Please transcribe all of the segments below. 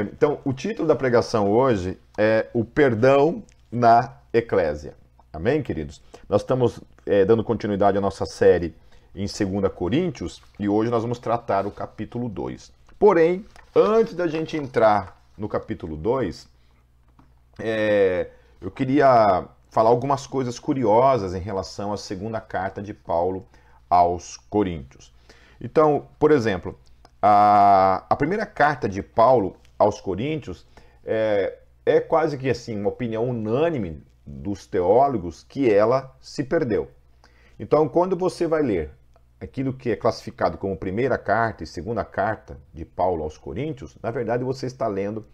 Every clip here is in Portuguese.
Então, o título da pregação hoje é O Perdão na Eclésia. Amém, queridos? Nós estamos é, dando continuidade à nossa série em 2 Coríntios e hoje nós vamos tratar o capítulo 2. Porém, antes da gente entrar no capítulo 2, é, eu queria falar algumas coisas curiosas em relação à segunda carta de Paulo aos Coríntios. Então, por exemplo, a, a primeira carta de Paulo aos Coríntios é, é quase que assim uma opinião unânime dos teólogos que ela se perdeu. Então, quando você vai ler aquilo que é classificado como primeira carta e segunda carta de Paulo aos Coríntios, na verdade você está lendo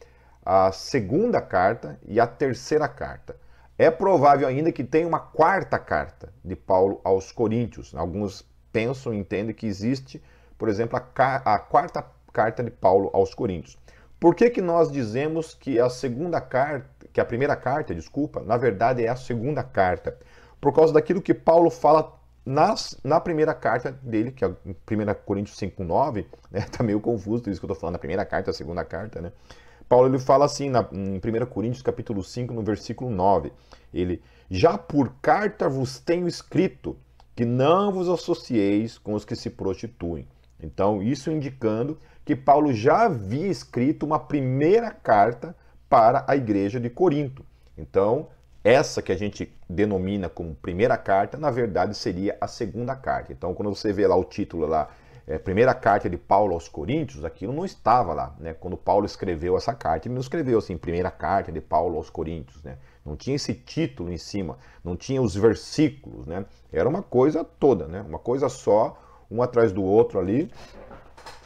a segunda carta e a terceira carta. É provável ainda que tenha uma quarta carta de Paulo aos Coríntios. Alguns pensam e entendem que existe, por exemplo, a, a quarta carta de Paulo aos Coríntios. Por que, que nós dizemos que a segunda carta, que a primeira carta, desculpa, na verdade é a segunda carta? Por causa daquilo que Paulo fala nas, na primeira carta dele, que é 1 Coríntios 5,9, né? Tá meio confuso isso que eu estou falando, a primeira carta, a segunda carta, né? Paulo ele fala assim na, em 1 Coríntios capítulo 5, no versículo 9. Ele, já por carta vos tenho escrito que não vos associeis com os que se prostituem. Então, isso indicando que Paulo já havia escrito uma primeira carta para a igreja de Corinto. Então, essa que a gente denomina como primeira carta, na verdade seria a segunda carta. Então, quando você vê lá o título lá, é, primeira carta de Paulo aos Coríntios, aquilo não estava lá, né? Quando Paulo escreveu essa carta, ele não escreveu assim, primeira carta de Paulo aos Coríntios, né? Não tinha esse título em cima, não tinha os versículos, né? Era uma coisa toda, né? Uma coisa só, um atrás do outro ali,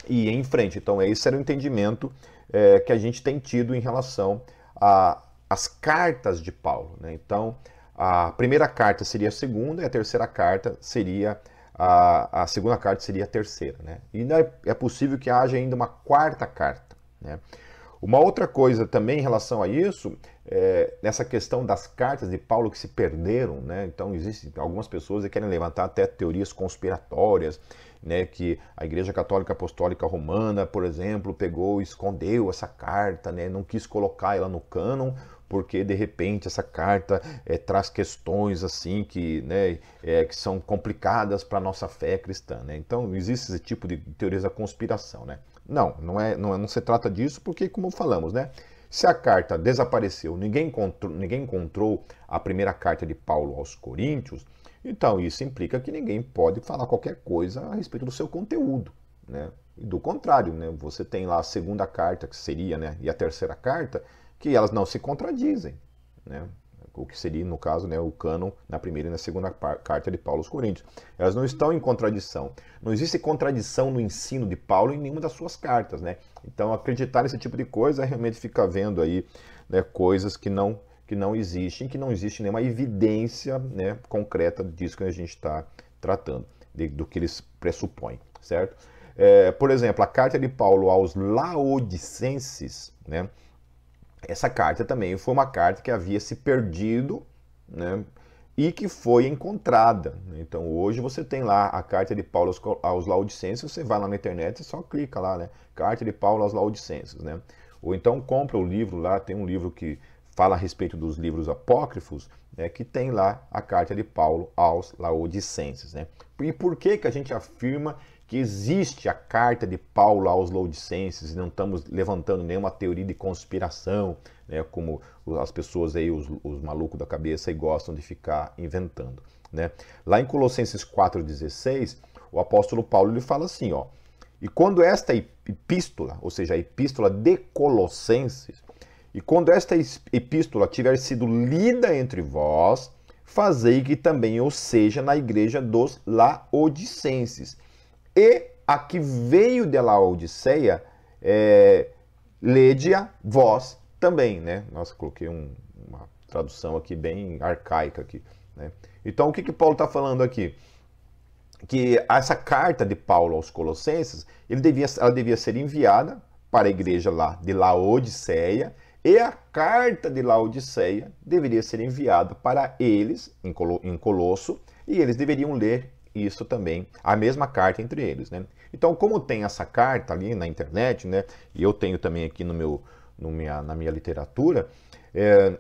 e em frente. Então, esse era o entendimento é, que a gente tem tido em relação às cartas de Paulo. Né? Então, a primeira carta seria a segunda e a terceira carta seria a, a segunda carta seria a terceira. Né? E é, é possível que haja ainda uma quarta carta. Né? Uma outra coisa também em relação a isso, é, nessa questão das cartas de Paulo que se perderam, né? então existem algumas pessoas que querem levantar até teorias conspiratórias, né, que a Igreja Católica Apostólica Romana, por exemplo, pegou e escondeu essa carta, né, não quis colocar ela no cânon, porque de repente essa carta é, traz questões assim que, né, é, que são complicadas para a nossa fé cristã. Né? Então existe esse tipo de teorias da conspiração. Né? Não, não, é, não, é, não se trata disso, porque, como falamos, né? Se a carta desapareceu, ninguém encontrou, ninguém encontrou a primeira carta de Paulo aos Coríntios, então, isso implica que ninguém pode falar qualquer coisa a respeito do seu conteúdo. Né? E do contrário, né? você tem lá a segunda carta, que seria, né? e a terceira carta, que elas não se contradizem. Né? O que seria, no caso, né, o cânon na primeira e na segunda carta de Paulo aos Coríntios. Elas não estão em contradição. Não existe contradição no ensino de Paulo em nenhuma das suas cartas. Né? Então, acreditar nesse tipo de coisa realmente ficar vendo aí né, coisas que não que não existem, que não existe nenhuma evidência né, concreta disso que a gente está tratando, de, do que eles pressupõem, certo? É, por exemplo, a carta de Paulo aos Laodicenses, né, essa carta também foi uma carta que havia se perdido né, e que foi encontrada. Então hoje você tem lá a carta de Paulo aos, Laodicenses, você vai lá na internet e só clica lá, né? Carta de Paulo aos Laodicenses, né? Ou então compra o livro lá, tem um livro que fala a respeito dos livros apócrifos, né, que tem lá a carta de Paulo aos Laodicenses. Né? E por que, que a gente afirma que existe a carta de Paulo aos Laodicenses e não estamos levantando nenhuma teoria de conspiração, né, como as pessoas aí, os, os malucos da cabeça, aí gostam de ficar inventando. Né? Lá em Colossenses 4,16, o apóstolo Paulo ele fala assim, ó, e quando esta epístola, ou seja, a epístola de Colossenses, e quando esta epístola tiver sido lida entre vós, fazei que também eu seja na igreja dos Laodicenses. E a que veio de Laodiceia, é, lede-a vós também, né? Nossa, coloquei um, uma tradução aqui bem arcaica aqui, né? Então, o que que Paulo está falando aqui? Que essa carta de Paulo aos Colossenses, ele devia, ela devia ser enviada para a igreja lá de Laodiceia, e a carta de Laodiceia deveria ser enviada para eles, em Colosso, e eles deveriam ler isso também, a mesma carta entre eles. Né? Então, como tem essa carta ali na internet, né, e eu tenho também aqui no meu, no minha, na minha literatura, é,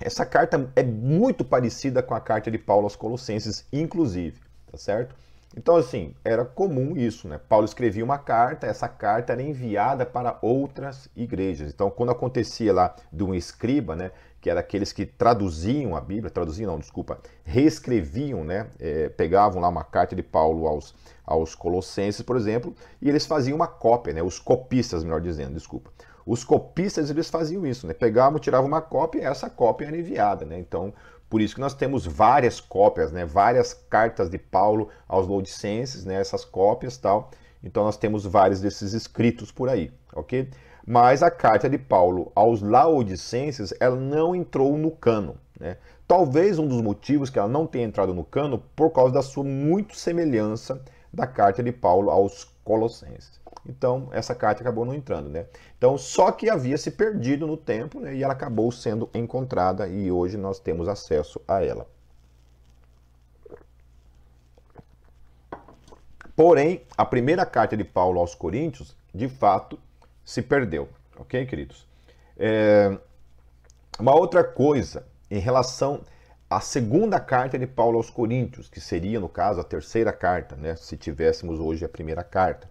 essa carta é muito parecida com a carta de Paulo aos Colossenses, inclusive, tá certo? Então, assim, era comum isso, né? Paulo escrevia uma carta, essa carta era enviada para outras igrejas. Então, quando acontecia lá de um escriba, né? Que era aqueles que traduziam a Bíblia, traduziam, não, desculpa, reescreviam, né? É, pegavam lá uma carta de Paulo aos, aos Colossenses, por exemplo, e eles faziam uma cópia, né? Os copistas, melhor dizendo, desculpa. Os copistas, eles faziam isso, né? Pegavam, tiravam uma cópia e essa cópia era enviada, né? Então, por isso que nós temos várias cópias, né? Várias cartas de Paulo aos Laodicenses, né? Essas cópias tal. Então nós temos vários desses escritos por aí, ok? Mas a carta de Paulo aos Laodicenses, ela não entrou no cano, né? Talvez um dos motivos que ela não tenha entrado no cano por causa da sua muito semelhança da carta de Paulo aos Colossenses. Então, essa carta acabou não entrando, né? Então, só que havia se perdido no tempo, né? E ela acabou sendo encontrada e hoje nós temos acesso a ela. Porém, a primeira carta de Paulo aos Coríntios, de fato, se perdeu. Ok, queridos? É... Uma outra coisa em relação à segunda carta de Paulo aos Coríntios, que seria, no caso, a terceira carta, né? Se tivéssemos hoje a primeira carta.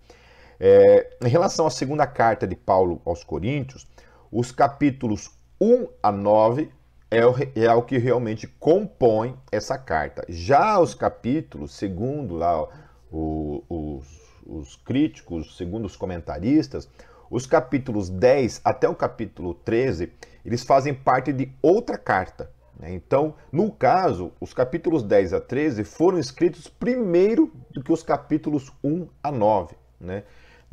É, em relação à segunda carta de Paulo aos Coríntios, os capítulos 1 a 9 é o, é o que realmente compõe essa carta. Já os capítulos, segundo lá o, os, os críticos, segundo os comentaristas, os capítulos 10 até o capítulo 13, eles fazem parte de outra carta. Né? Então, no caso, os capítulos 10 a 13 foram escritos primeiro do que os capítulos 1 a 9. Né?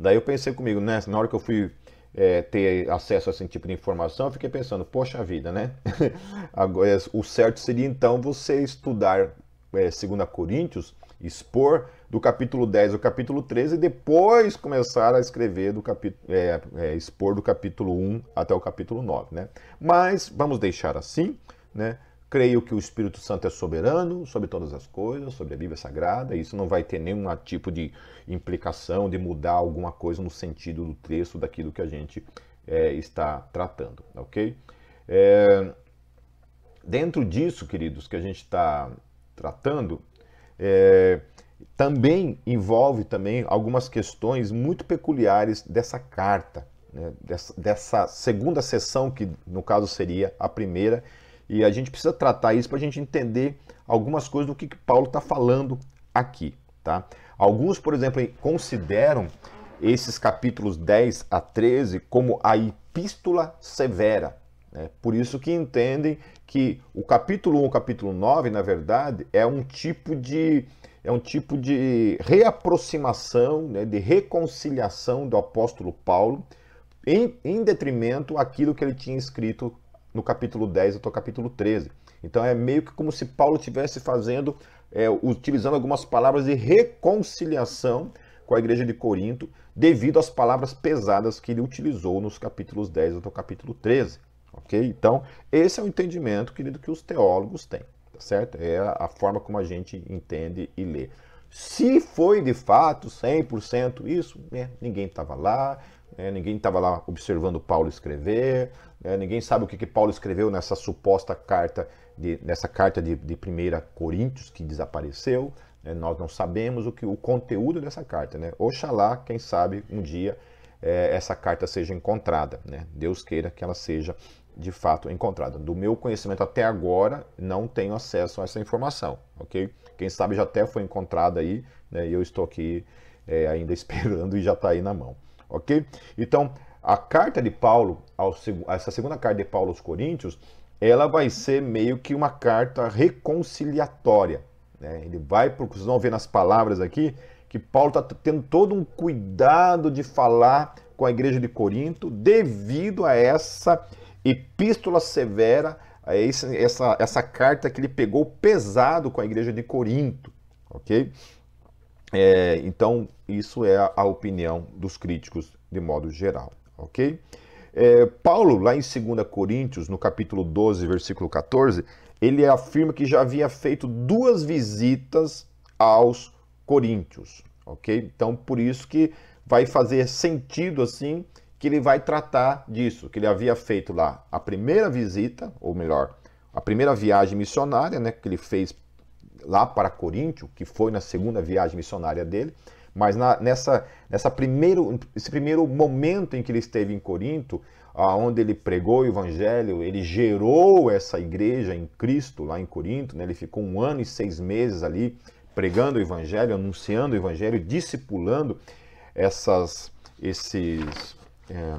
Daí eu pensei comigo, né? Na hora que eu fui é, ter acesso a esse tipo de informação, eu fiquei pensando, poxa vida, né? Agora, o certo seria então você estudar é, 2 Coríntios, expor do capítulo 10 ao capítulo 13 e depois começar a escrever do capítulo, é, é, expor do capítulo 1 até o capítulo 9, né? Mas vamos deixar assim, né? Creio que o Espírito Santo é soberano sobre todas as coisas, sobre a Bíblia Sagrada. Isso não vai ter nenhum tipo de implicação de mudar alguma coisa no sentido do texto daquilo que a gente é, está tratando, ok? É, dentro disso, queridos, que a gente está tratando, é, também envolve também algumas questões muito peculiares dessa carta, né? dessa, dessa segunda sessão que no caso seria a primeira e a gente precisa tratar isso para a gente entender algumas coisas do que, que Paulo está falando aqui. Tá? Alguns, por exemplo, consideram esses capítulos 10 a 13 como a epístola severa. Né? Por isso que entendem que o capítulo 1 e o capítulo 9, na verdade, é um tipo de, é um tipo de reaproximação, né? de reconciliação do apóstolo Paulo em, em detrimento àquilo que ele tinha escrito no capítulo 10 até o capítulo 13. Então é meio que como se Paulo estivesse fazendo, é, utilizando algumas palavras de reconciliação com a igreja de Corinto, devido às palavras pesadas que ele utilizou nos capítulos 10 até o capítulo 13. Ok? Então, esse é o entendimento, querido, que os teólogos têm. Tá certo? É a forma como a gente entende e lê. Se foi de fato 100% isso, né, ninguém estava lá, né, ninguém estava lá observando Paulo escrever, né, ninguém sabe o que, que Paulo escreveu nessa suposta carta, de, nessa carta de, de 1 Coríntios que desapareceu. Né, nós não sabemos o, que, o conteúdo dessa carta. Né? Oxalá, quem sabe, um dia é, essa carta seja encontrada. Né? Deus queira que ela seja de fato encontrada. Do meu conhecimento até agora, não tenho acesso a essa informação, ok? Quem sabe já até foi encontrada aí, né, e eu estou aqui é, ainda esperando e já está aí na mão ok? Então, a carta de Paulo, essa segunda carta de Paulo aos Coríntios, ela vai ser meio que uma carta reconciliatória. Né? Ele vai, vocês vão ver nas palavras aqui, que Paulo está tendo todo um cuidado de falar com a igreja de Corinto devido a essa epístola severa, a esse, essa, essa carta que ele pegou pesado com a igreja de Corinto, ok? É, então, isso é a opinião dos críticos de modo geral, ok? É, Paulo, lá em 2 Coríntios, no capítulo 12, versículo 14, ele afirma que já havia feito duas visitas aos coríntios, ok? Então, por isso que vai fazer sentido, assim, que ele vai tratar disso, que ele havia feito lá a primeira visita, ou melhor, a primeira viagem missionária, né, que ele fez lá para Coríntio, que foi na segunda viagem missionária dele, mas na, nessa, nessa primeiro, esse primeiro momento em que ele esteve em Corinto, onde ele pregou o evangelho, ele gerou essa igreja em Cristo lá em Corinto, né? ele ficou um ano e seis meses ali pregando o evangelho, anunciando o evangelho, discipulando essas, esses, é,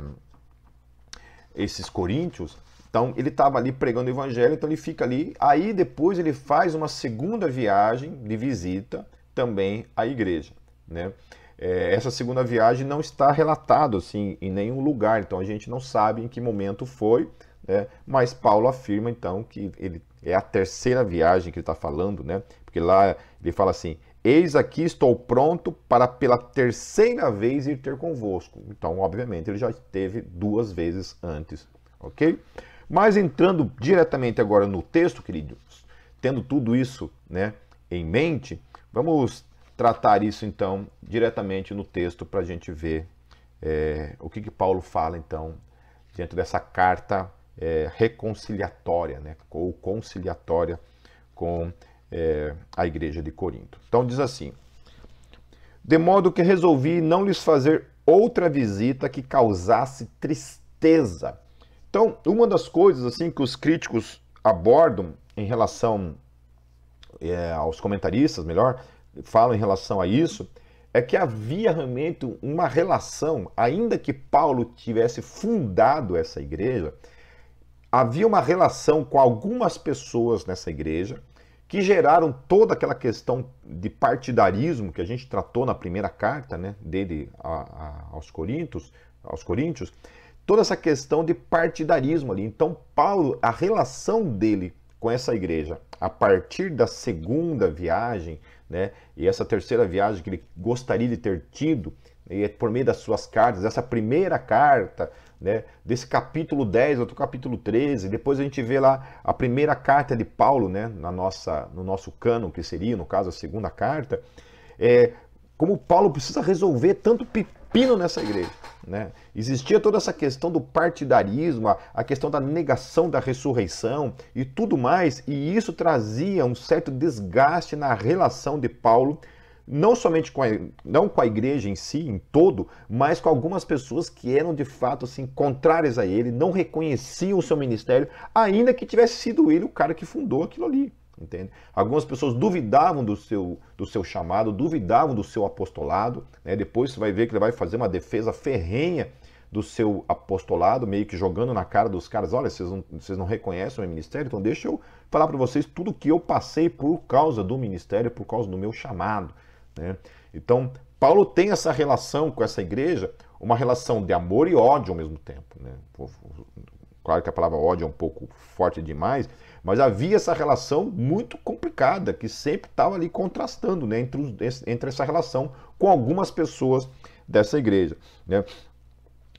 esses coríntios. Então ele estava ali pregando o evangelho, então ele fica ali. Aí depois ele faz uma segunda viagem de visita também à igreja. Né? É, essa segunda viagem não está relatado assim em nenhum lugar, então a gente não sabe em que momento foi, né? mas Paulo afirma então que ele é a terceira viagem que ele está falando, né? porque lá ele fala assim: Eis aqui estou pronto para pela terceira vez ir ter convosco. Então, obviamente, ele já esteve duas vezes antes, ok? Mas entrando diretamente agora no texto, queridos, tendo tudo isso né, em mente, vamos tratar isso então diretamente no texto para a gente ver é, o que, que Paulo fala então dentro dessa carta é, reconciliatória, né, ou conciliatória com é, a igreja de Corinto. Então diz assim: De modo que resolvi não lhes fazer outra visita que causasse tristeza. Então, uma das coisas assim que os críticos abordam em relação é, aos comentaristas, melhor, falam em relação a isso, é que havia realmente uma relação, ainda que Paulo tivesse fundado essa igreja, havia uma relação com algumas pessoas nessa igreja que geraram toda aquela questão de partidarismo que a gente tratou na primeira carta né, dele a, a, aos Coríntios, aos Coríntios, toda essa questão de partidarismo ali. Então, Paulo, a relação dele com essa igreja, a partir da segunda viagem, né, e essa terceira viagem que ele gostaria de ter tido, e é por meio das suas cartas, essa primeira carta, né, desse capítulo 10 ao capítulo 13, depois a gente vê lá a primeira carta de Paulo, né, na nossa, no nosso cano, que seria, no caso, a segunda carta, é, como Paulo precisa resolver tanto pepino nessa igreja. Né? Existia toda essa questão do partidarismo, a, a questão da negação da ressurreição e tudo mais, e isso trazia um certo desgaste na relação de Paulo não somente com a, não com a igreja em si, em todo, mas com algumas pessoas que eram de fato assim, contrárias a ele, não reconheciam o seu ministério, ainda que tivesse sido ele o cara que fundou aquilo ali. Entende? Algumas pessoas duvidavam do seu, do seu chamado, duvidavam do seu apostolado. Né? Depois você vai ver que ele vai fazer uma defesa ferrenha do seu apostolado, meio que jogando na cara dos caras: olha, vocês não, vocês não reconhecem o meu ministério, então deixa eu falar para vocês tudo que eu passei por causa do ministério, por causa do meu chamado. Né? Então, Paulo tem essa relação com essa igreja, uma relação de amor e ódio ao mesmo tempo. Né? Claro que a palavra ódio é um pouco forte demais, mas havia essa relação muito complicada, que sempre estava ali contrastando né, entre, entre essa relação com algumas pessoas dessa igreja. Né?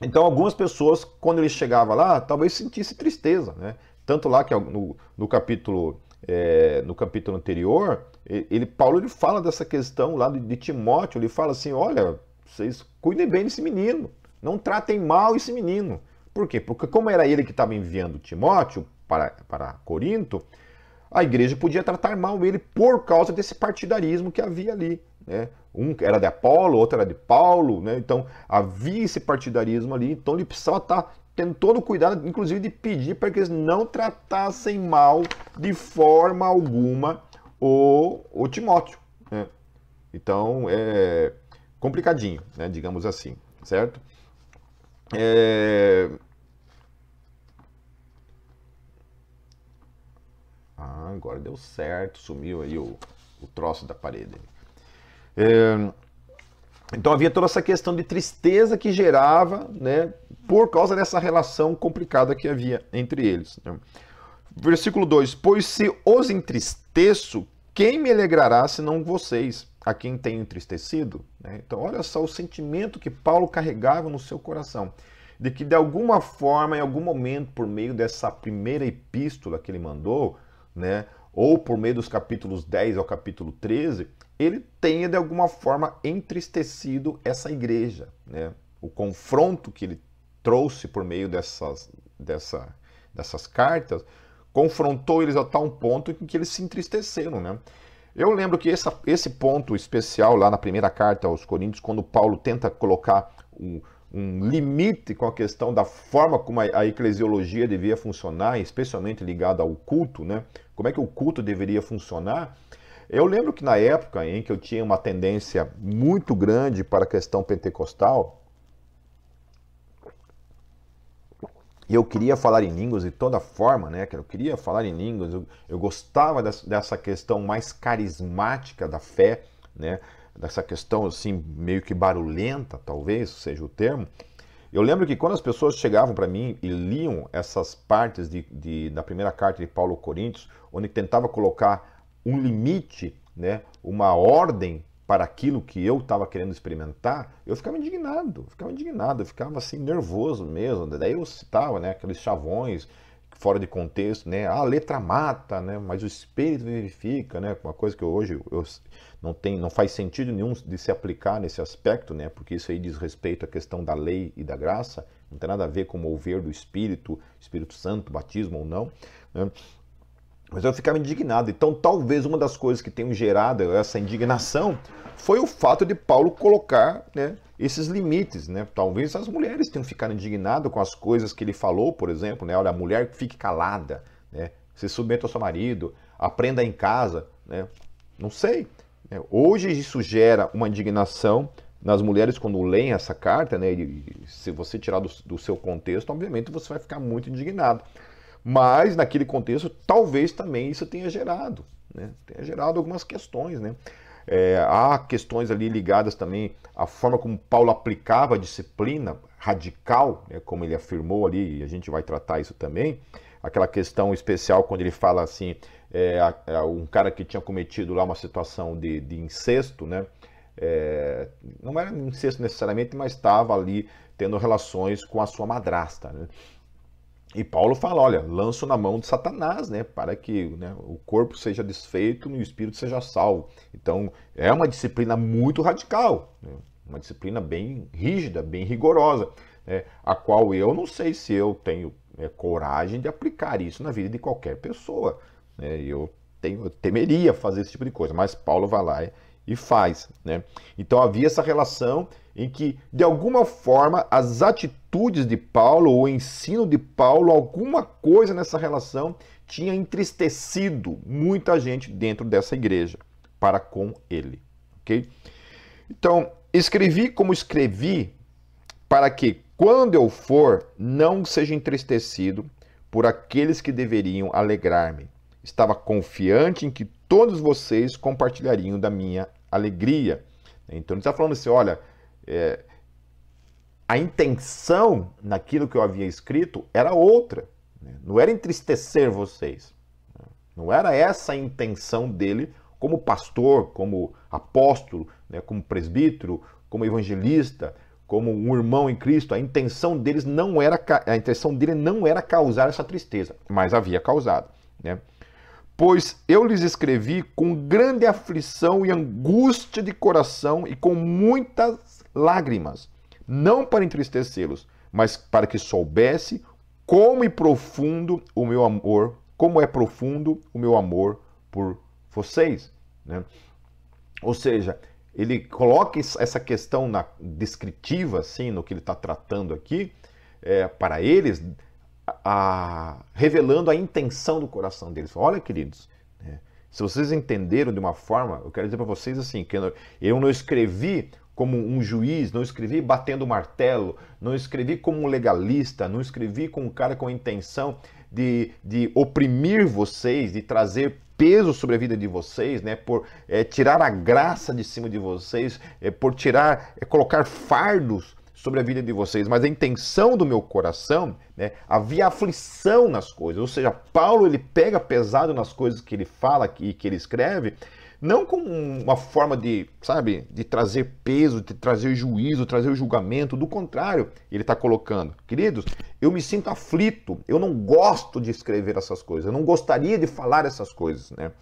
Então, algumas pessoas, quando ele chegava lá, talvez sentisse tristeza. Né? Tanto lá que no, no capítulo é, no capítulo anterior, ele, Paulo ele fala dessa questão lá de, de Timóteo, ele fala assim, olha, vocês cuidem bem desse menino, não tratem mal esse menino. Por quê? Porque como era ele que estava enviando Timóteo para, para Corinto, a igreja podia tratar mal ele por causa desse partidarismo que havia ali. Né? Um era de Apolo, outro era de Paulo, né? então havia esse partidarismo ali, então ele precisava estar tendo todo o cuidado, inclusive de pedir para que eles não tratassem mal de forma alguma o, o Timóteo. Né? Então é complicadinho, né? digamos assim, certo? É... Ah, agora deu certo, sumiu aí o, o troço da parede. É... Então havia toda essa questão de tristeza que gerava, né, por causa dessa relação complicada que havia entre eles. Né? Versículo 2: Pois se os entristeço, quem me alegrará senão vocês, a quem tenho entristecido? Né? Então, olha só o sentimento que Paulo carregava no seu coração, de que de alguma forma, em algum momento, por meio dessa primeira epístola que ele mandou, né, ou por meio dos capítulos 10 ao capítulo 13, ele tenha de alguma forma entristecido essa igreja, né? O confronto que ele trouxe por meio dessas, dessa, dessas cartas, confrontou eles a tal ponto em que eles se entristeceram, né? Eu lembro que essa, esse ponto especial lá na primeira carta aos Coríntios, quando Paulo tenta colocar um, um limite com a questão da forma como a, a, eclesiologia devia funcionar, especialmente ligada ao culto, né? Como é que o culto deveria funcionar? Eu lembro que na época em que eu tinha uma tendência muito grande para a questão pentecostal, eu queria falar em línguas de toda forma, né? Eu queria falar em línguas, eu, eu gostava dessa questão mais carismática da fé, né? Dessa questão assim, meio que barulhenta, talvez seja o termo. Eu lembro que quando as pessoas chegavam para mim e liam essas partes de, de, da primeira carta de Paulo Coríntios, onde tentava colocar um limite, né? uma ordem para aquilo que eu estava querendo experimentar, eu ficava indignado, ficava indignado, ficava assim nervoso mesmo. Daí eu citava, né, aqueles chavões fora de contexto, né? Ah, a letra mata, né? Mas o espírito vivifica, né? Uma coisa que hoje eu não tem, não faz sentido nenhum de se aplicar nesse aspecto, né? Porque isso aí diz respeito à questão da lei e da graça, não tem nada a ver com o mover do Espírito, Espírito Santo, batismo ou não. Né? Mas eu ficava indignado. Então, talvez uma das coisas que tenham gerado essa indignação foi o fato de Paulo colocar né, esses limites. Né? Talvez as mulheres tenham ficado indignadas com as coisas que ele falou, por exemplo. Né? Olha, a mulher fique calada, né? se submeta ao seu marido, aprenda em casa. Né? Não sei. Né? Hoje isso gera uma indignação nas mulheres quando leem essa carta, né? E se você tirar do, do seu contexto, obviamente você vai ficar muito indignado. Mas naquele contexto, talvez também isso tenha gerado, né? tenha gerado algumas questões, né? É, há questões ali ligadas também à forma como Paulo aplicava a disciplina radical, né, como ele afirmou ali, e a gente vai tratar isso também. Aquela questão especial quando ele fala assim, é, um cara que tinha cometido lá uma situação de, de incesto, né? É, não era incesto necessariamente, mas estava ali tendo relações com a sua madrasta. Né? E Paulo fala, olha, lanço na mão de Satanás, né, para que né, o corpo seja desfeito e o espírito seja salvo. Então, é uma disciplina muito radical, né, uma disciplina bem rígida, bem rigorosa, né, a qual eu não sei se eu tenho é, coragem de aplicar isso na vida de qualquer pessoa. Né, eu, tenho, eu temeria fazer esse tipo de coisa, mas Paulo vai lá e, e faz. Né? Então, havia essa relação em que, de alguma forma, as atitudes de Paulo, o ensino de Paulo, alguma coisa nessa relação tinha entristecido muita gente dentro dessa igreja para com ele. Ok? Então, escrevi como escrevi, para que, quando eu for, não seja entristecido por aqueles que deveriam alegrar-me. Estava confiante em que todos vocês compartilhariam da minha alegria. Então, ele está falando assim: olha, é, a intenção naquilo que eu havia escrito era outra. Né? Não era entristecer vocês. Né? Não era essa a intenção dele como pastor, como apóstolo, né? como presbítero, como evangelista, como um irmão em Cristo. A intenção deles não era a intenção dele não era causar essa tristeza, mas havia causado, né? Pois eu lhes escrevi com grande aflição e angústia de coração e com muitas lágrimas, não para entristecê-los, mas para que soubesse como é profundo o meu amor, como é profundo o meu amor por vocês. Né? Ou seja, ele coloca essa questão na descritiva, assim, no que ele está tratando aqui, é, para eles, a, revelando a intenção do coração deles. Olha, queridos, né? se vocês entenderam de uma forma, eu quero dizer para vocês assim, que eu não escrevi como um juiz, não escrevi batendo martelo, não escrevi como um legalista, não escrevi com um cara com a intenção de, de oprimir vocês, de trazer peso sobre a vida de vocês, né? Por é, tirar a graça de cima de vocês, é, por tirar, é, colocar fardos sobre a vida de vocês. Mas a intenção do meu coração, né? Havia aflição nas coisas. Ou seja, Paulo ele pega pesado nas coisas que ele fala e que ele escreve, não como uma forma de, sabe, de trazer peso, de trazer juízo, trazer o julgamento. Do contrário, ele está colocando, queridos, eu me sinto aflito, eu não gosto de escrever essas coisas, eu não gostaria de falar essas coisas, né?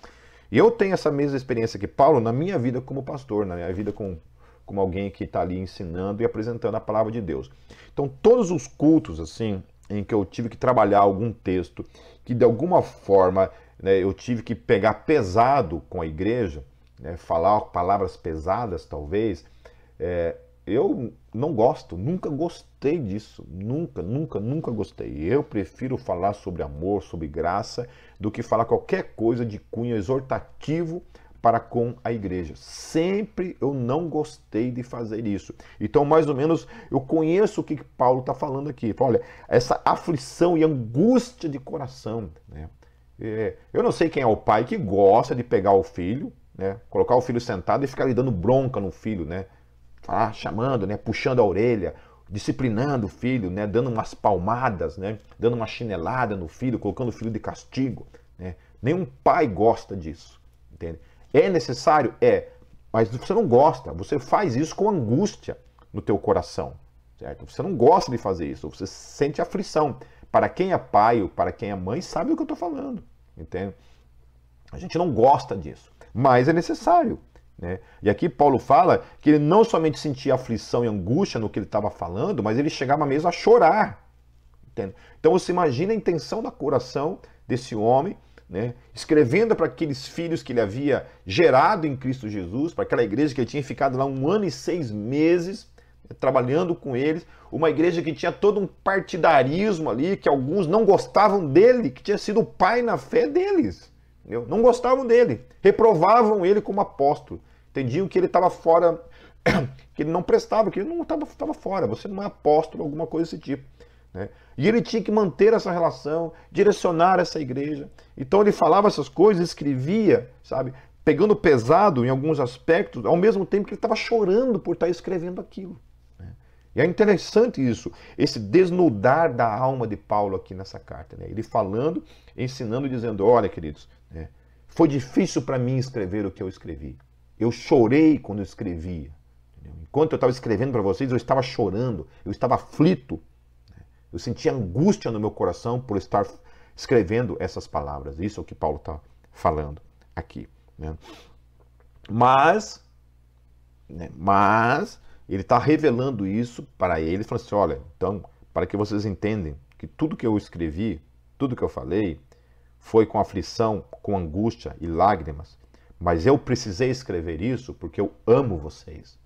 E eu tenho essa mesma experiência que Paulo na minha vida como pastor, na minha vida com, como alguém que está ali ensinando e apresentando a palavra de Deus. Então, todos os cultos, assim, em que eu tive que trabalhar algum texto, que de alguma forma né, eu tive que pegar pesado com a igreja, né, falar palavras pesadas, talvez, é, eu não gosto, nunca gostei disso, nunca, nunca, nunca gostei. Eu prefiro falar sobre amor, sobre graça, do que falar qualquer coisa de cunho exortativo para com a igreja. Sempre eu não gostei de fazer isso. Então, mais ou menos, eu conheço o que Paulo está falando aqui. Olha, essa aflição e angústia de coração. Né? É, eu não sei quem é o pai que gosta de pegar o filho, né? colocar o filho sentado e ficar lhe dando bronca no filho, né? Ah, chamando, né? puxando a orelha, disciplinando o filho, né? dando umas palmadas, né? dando uma chinelada no filho, colocando o filho de castigo. Né? Nenhum pai gosta disso. Entende? É necessário? É. Mas você não gosta. Você faz isso com angústia no teu coração. Certo? Você não gosta de fazer isso. Você sente aflição. Para quem é pai ou para quem é mãe, sabe o que eu estou falando. Entende? A gente não gosta disso. Mas é necessário. Né? E aqui Paulo fala que ele não somente sentia aflição e angústia no que ele estava falando, mas ele chegava mesmo a chorar. Entende? Então você imagina a intenção do coração desse homem né, escrevendo para aqueles filhos que ele havia gerado em Cristo Jesus, para aquela igreja que ele tinha ficado lá um ano e seis meses trabalhando com eles, uma igreja que tinha todo um partidarismo ali, que alguns não gostavam dele, que tinha sido o pai na fé deles, entendeu? não gostavam dele, reprovavam ele como apóstolo, entendiam que ele estava fora, que ele não prestava, que ele não estava fora, você não é apóstolo, alguma coisa desse tipo. Né? E ele tinha que manter essa relação, direcionar essa igreja. Então ele falava essas coisas, escrevia, sabe? Pegando pesado em alguns aspectos, ao mesmo tempo que ele estava chorando por estar escrevendo aquilo. Né? E é interessante isso, esse desnudar da alma de Paulo aqui nessa carta. Né? Ele falando, ensinando, dizendo: Olha, queridos, né? foi difícil para mim escrever o que eu escrevi. Eu chorei quando eu escrevia. Enquanto eu estava escrevendo para vocês, eu estava chorando, eu estava aflito eu senti angústia no meu coração por estar escrevendo essas palavras. Isso é o que Paulo está falando aqui. Né? Mas, né, mas ele está revelando isso para ele, falando assim, olha, então, para que vocês entendam que tudo que eu escrevi, tudo que eu falei, foi com aflição, com angústia e lágrimas, mas eu precisei escrever isso porque eu amo vocês.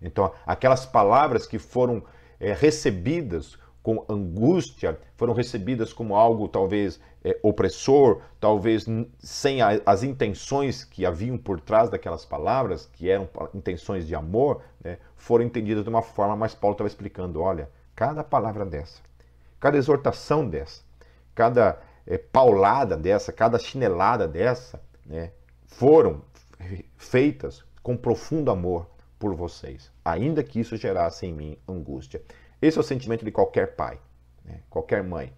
Então, aquelas palavras que foram é, recebidas com angústia, foram recebidas como algo talvez é, opressor, talvez sem a, as intenções que haviam por trás daquelas palavras, que eram intenções de amor, né, foram entendidas de uma forma, mas Paulo estava explicando: olha, cada palavra dessa, cada exortação dessa, cada é, paulada dessa, cada chinelada dessa, né, foram feitas com profundo amor por vocês, ainda que isso gerasse em mim angústia. Esse é o sentimento de qualquer pai, né? qualquer mãe.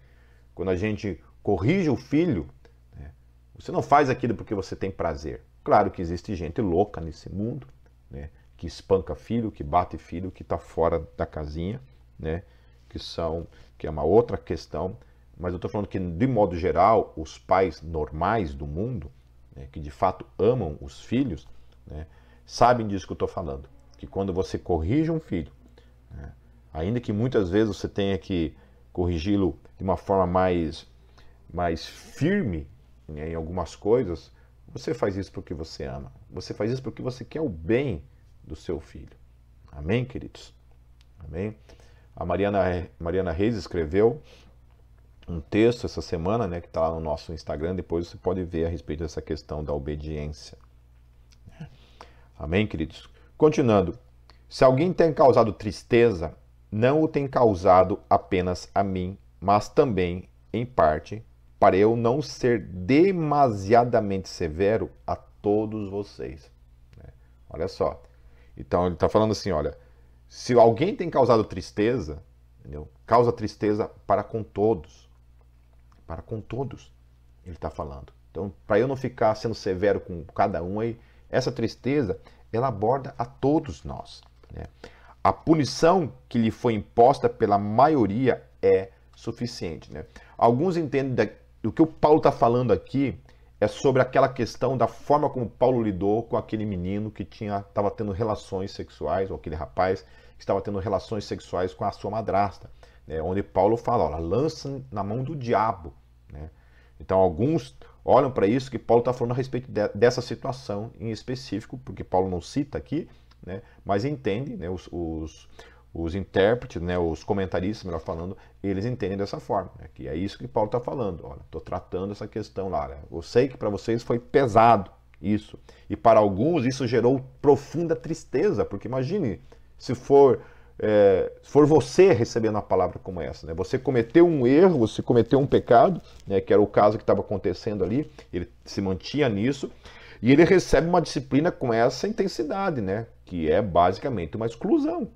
Quando a gente corrige o filho, né? você não faz aquilo porque você tem prazer. Claro que existe gente louca nesse mundo, né? Que espanca filho, que bate filho, que está fora da casinha, né? que são que é uma outra questão. Mas eu estou falando que, de modo geral, os pais normais do mundo, né? que de fato amam os filhos, né? sabem disso que eu estou falando. Que quando você corrige um filho, né? ainda que muitas vezes você tenha que corrigi-lo de uma forma mais, mais firme né, em algumas coisas, você faz isso porque você ama. Você faz isso porque você quer o bem do seu filho. Amém, queridos? Amém? A Mariana, Mariana Reis escreveu um texto essa semana, né, que está lá no nosso Instagram. Depois você pode ver a respeito dessa questão da obediência. Amém, queridos? Continuando. Se alguém tem causado tristeza não o tem causado apenas a mim, mas também, em parte, para eu não ser demasiadamente severo a todos vocês. Né? Olha só. Então ele está falando assim: olha, se alguém tem causado tristeza, entendeu? causa tristeza para com todos. Para com todos, ele está falando. Então, para eu não ficar sendo severo com cada um aí, essa tristeza, ela aborda a todos nós. Né? a punição que lhe foi imposta pela maioria é suficiente. Né? Alguns entendem o que o Paulo está falando aqui é sobre aquela questão da forma como Paulo lidou com aquele menino que tinha estava tendo relações sexuais, ou aquele rapaz que estava tendo relações sexuais com a sua madrasta, né? onde Paulo fala, olha, lança na mão do diabo. Né? Então alguns olham para isso que Paulo está falando a respeito de, dessa situação em específico, porque Paulo não cita aqui, né? mas entende, né? os, os os intérpretes, né, os comentaristas, melhor falando, eles entendem dessa forma, né, que é isso que Paulo está falando. Olha, estou tratando essa questão lá. Né, eu sei que para vocês foi pesado isso, e para alguns isso gerou profunda tristeza, porque imagine se for é, se for você recebendo uma palavra como essa, né, você cometeu um erro, você cometeu um pecado, né, que era o caso que estava acontecendo ali, ele se mantinha nisso, e ele recebe uma disciplina com essa intensidade, né, que é basicamente uma exclusão.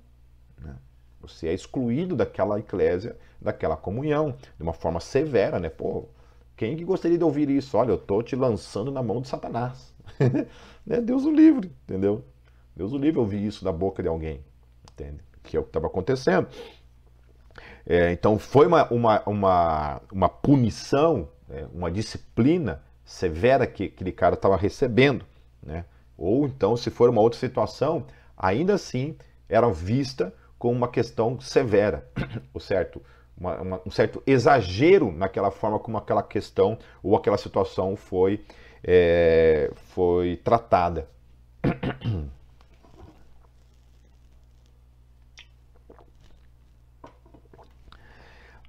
Você é excluído daquela eclésia, daquela comunhão, de uma forma severa, né? Pô, quem que gostaria de ouvir isso? Olha, eu estou te lançando na mão de Satanás. né? Deus o livre, entendeu? Deus o livre ouvir isso da boca de alguém, entende? Que é o que estava acontecendo. É, então foi uma, uma, uma, uma punição, né? uma disciplina severa que aquele cara estava recebendo, né? Ou então, se for uma outra situação, ainda assim era vista com uma questão severa, o certo, uma, uma, um certo exagero naquela forma como aquela questão ou aquela situação foi, é, foi tratada.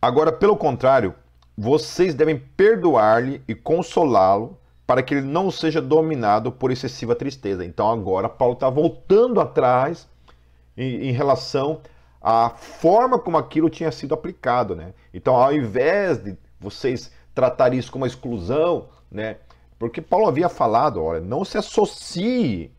Agora, pelo contrário, vocês devem perdoar-lhe e consolá-lo para que ele não seja dominado por excessiva tristeza. Então, agora, Paulo está voltando atrás em, em relação à forma como aquilo tinha sido aplicado, né? Então, ao invés de vocês tratar isso como uma exclusão, né? Porque Paulo havia falado, olha, não se associe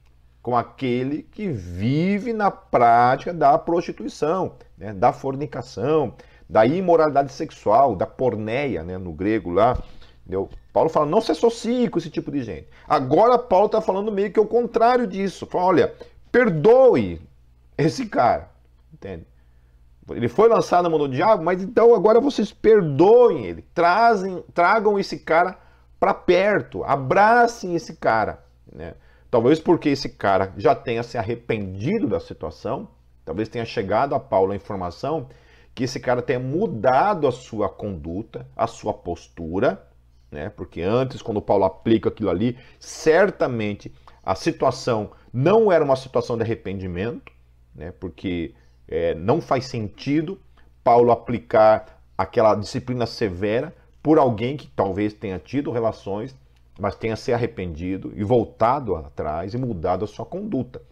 com aquele que vive na prática da prostituição, né? da fornicação, da imoralidade sexual, da porneia, né? no grego lá. Entendeu? Paulo fala, não se associe com esse tipo de gente. Agora Paulo está falando meio que o contrário disso. Fala, olha, perdoe esse cara. Entende? Ele foi lançado na mão do diabo, mas então agora vocês perdoem ele. Trazem, tragam esse cara para perto. Abracem esse cara. Né? Talvez porque esse cara já tenha se arrependido da situação. Talvez tenha chegado a Paulo a informação que esse cara tenha mudado a sua conduta, a sua postura, né? Porque antes, quando Paulo aplica aquilo ali, certamente a situação não era uma situação de arrependimento, né? porque é, não faz sentido Paulo aplicar aquela disciplina severa por alguém que talvez tenha tido relações, mas tenha se arrependido e voltado atrás e mudado a sua conduta.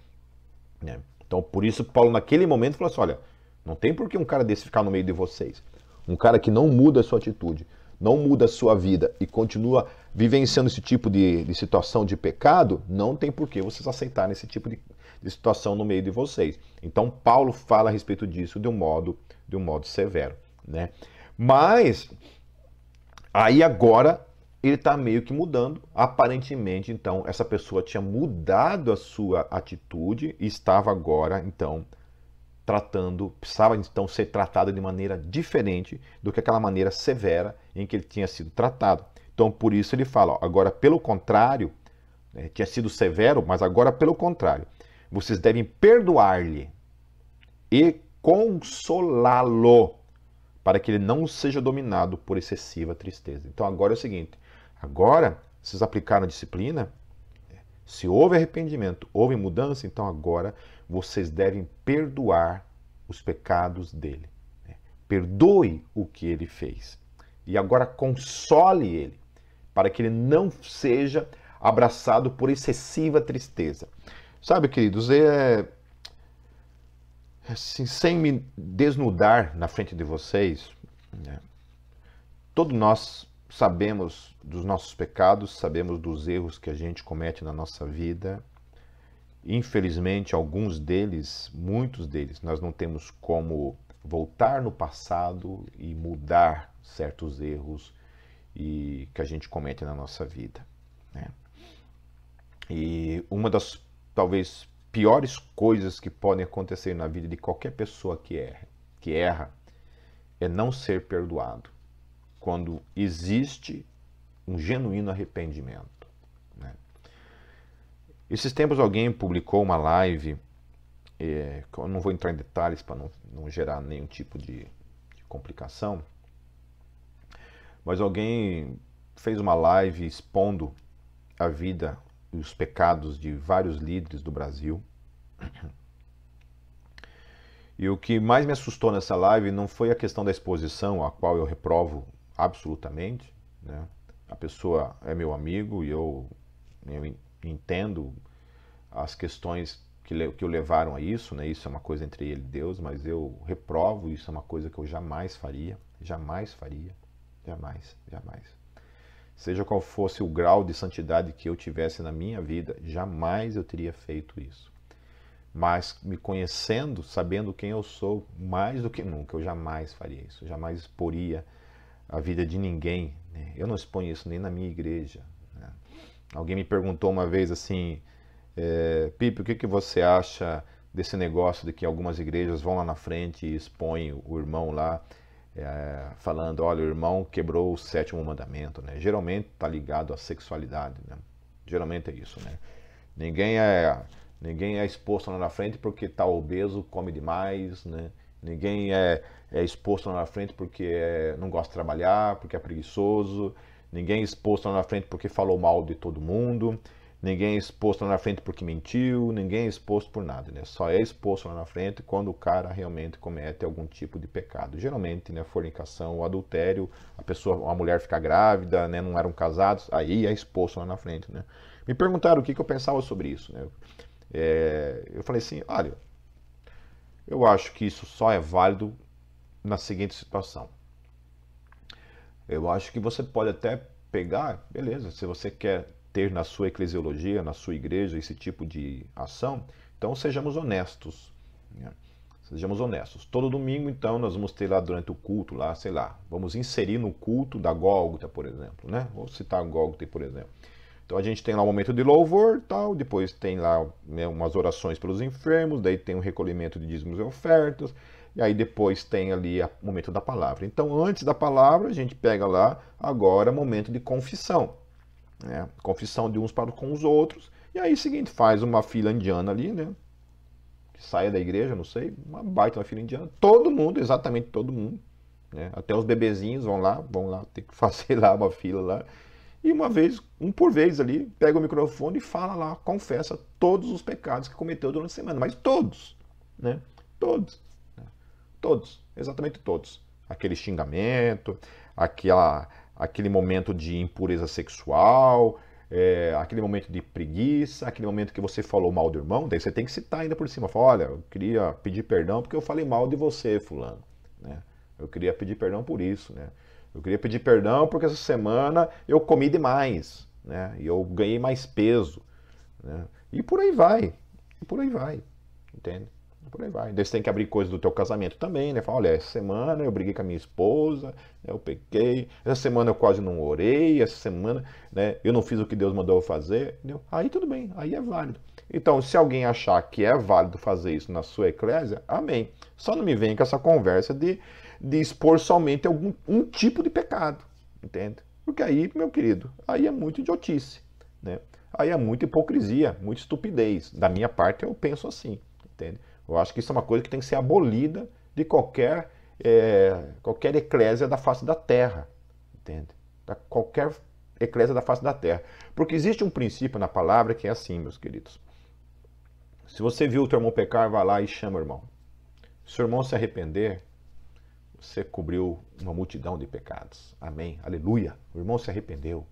Né? Então, por isso, Paulo, naquele momento, falou assim: olha, não tem por que um cara desse ficar no meio de vocês. Um cara que não muda a sua atitude, não muda a sua vida e continua vivenciando esse tipo de, de situação de pecado, não tem por que vocês aceitarem esse tipo de, de situação no meio de vocês. Então Paulo fala a respeito disso de um modo, de um modo severo, né? Mas aí agora ele está meio que mudando. Aparentemente, então, essa pessoa tinha mudado a sua atitude e estava agora, então, tratando, precisava então ser tratada de maneira diferente do que aquela maneira severa em que ele tinha sido tratado. Então, por isso ele fala, ó, agora pelo contrário, né, tinha sido severo, mas agora pelo contrário, vocês devem perdoar-lhe e consolá-lo para que ele não seja dominado por excessiva tristeza. Então agora é o seguinte: agora vocês aplicaram a disciplina, se houve arrependimento, houve mudança, então agora vocês devem perdoar os pecados dele. Né? Perdoe o que ele fez. E agora console ele, para que ele não seja abraçado por excessiva tristeza. Sabe, queridos, é assim, sem me desnudar na frente de vocês, né? todos nós sabemos dos nossos pecados, sabemos dos erros que a gente comete na nossa vida. Infelizmente, alguns deles, muitos deles, nós não temos como voltar no passado e mudar certos erros e que a gente comete na nossa vida. Né? E uma das talvez piores coisas que podem acontecer na vida de qualquer pessoa que erra, que erra é não ser perdoado quando existe um genuíno arrependimento. Esses tempos alguém publicou uma live, é, eu não vou entrar em detalhes para não, não, gerar nenhum tipo de, de complicação, mas alguém fez uma live expondo a vida os pecados de vários líderes do Brasil. E o que mais me assustou nessa live não foi a questão da exposição, a qual eu reprovo absolutamente. Né? A pessoa é meu amigo e eu, eu entendo as questões que, que o levaram a isso, né? Isso é uma coisa entre ele e Deus, mas eu reprovo, isso é uma coisa que eu jamais faria, jamais faria, jamais, jamais. Seja qual fosse o grau de santidade que eu tivesse na minha vida, jamais eu teria feito isso. Mas me conhecendo, sabendo quem eu sou, mais do que nunca, eu jamais faria isso, jamais exporia a vida de ninguém. Né? Eu não exponho isso nem na minha igreja. Né? Alguém me perguntou uma vez assim, é, Pipe, o que, que você acha desse negócio de que algumas igrejas vão lá na frente e expõem o irmão lá, é, falando, olha, o irmão quebrou o sétimo mandamento, né? Geralmente está ligado à sexualidade, né? Geralmente é isso, né? Ninguém é, ninguém é exposto lá na frente porque está obeso, come demais, né? Ninguém é, é exposto lá na frente porque é, não gosta de trabalhar, porque é preguiçoso. Ninguém é exposto lá na frente porque falou mal de todo mundo. Ninguém é exposto lá na frente porque mentiu, ninguém é exposto por nada, né? Só é exposto lá na frente quando o cara realmente comete algum tipo de pecado. Geralmente, né, fornicação ou adultério, a pessoa, a mulher fica grávida, né, não eram casados, aí é exposto lá na frente, né? Me perguntaram o que, que eu pensava sobre isso, né? É, eu falei assim, olha, eu acho que isso só é válido na seguinte situação. Eu acho que você pode até pegar, beleza, se você quer ter na sua eclesiologia, na sua igreja, esse tipo de ação, então sejamos honestos. Né? Sejamos honestos. Todo domingo, então, nós vamos ter lá durante o culto, lá, sei lá, vamos inserir no culto da Gólgota, por exemplo, né? Vou citar a Gólgota, por exemplo. Então a gente tem lá um momento de louvor, tal, depois tem lá né, umas orações pelos enfermos, daí tem o um recolhimento de dízimos e ofertas, e aí depois tem ali o momento da palavra. Então antes da palavra a gente pega lá agora momento de confissão né? confissão de uns para com os outros, e aí seguinte, faz uma fila indiana ali, né? Que saia da igreja, não sei, uma baita uma fila indiana, todo mundo, exatamente todo mundo, né? Até os bebezinhos vão lá, vão lá, tem que fazer lá uma fila lá. E uma vez, um por vez ali, pega o microfone e fala lá, confessa todos os pecados que cometeu durante a semana, mas todos, né? Todos, né? todos, exatamente todos. Aquele xingamento, aquela aquele momento de impureza sexual, é, aquele momento de preguiça, aquele momento que você falou mal do irmão, daí você tem que citar ainda por cima. Fala, olha, eu queria pedir perdão porque eu falei mal de você, fulano. Né? Eu queria pedir perdão por isso, né? Eu queria pedir perdão porque essa semana eu comi demais, né? E eu ganhei mais peso, né? E por aí vai, e por aí vai, entende? Por aí vai. Daí você tem que abrir coisas do teu casamento também, né? Fala, olha, essa semana eu briguei com a minha esposa, né? eu pequei, essa semana eu quase não orei, essa semana né, eu não fiz o que Deus mandou eu fazer, entendeu? Aí tudo bem, aí é válido. Então, se alguém achar que é válido fazer isso na sua eclésia, amém. Só não me vem com essa conversa de, de expor somente algum um tipo de pecado, entende? Porque aí, meu querido, aí é muito idiotice, né? Aí é muita hipocrisia, muita estupidez. Da minha parte, eu penso assim, entende? Eu acho que isso é uma coisa que tem que ser abolida de qualquer, é, qualquer eclésia da face da terra. Entende? Da qualquer eclésia da face da terra. Porque existe um princípio na palavra que é assim, meus queridos. Se você viu o teu irmão pecar, vá lá e chama o irmão. Se o irmão se arrepender, você cobriu uma multidão de pecados. Amém. Aleluia. O irmão se arrependeu.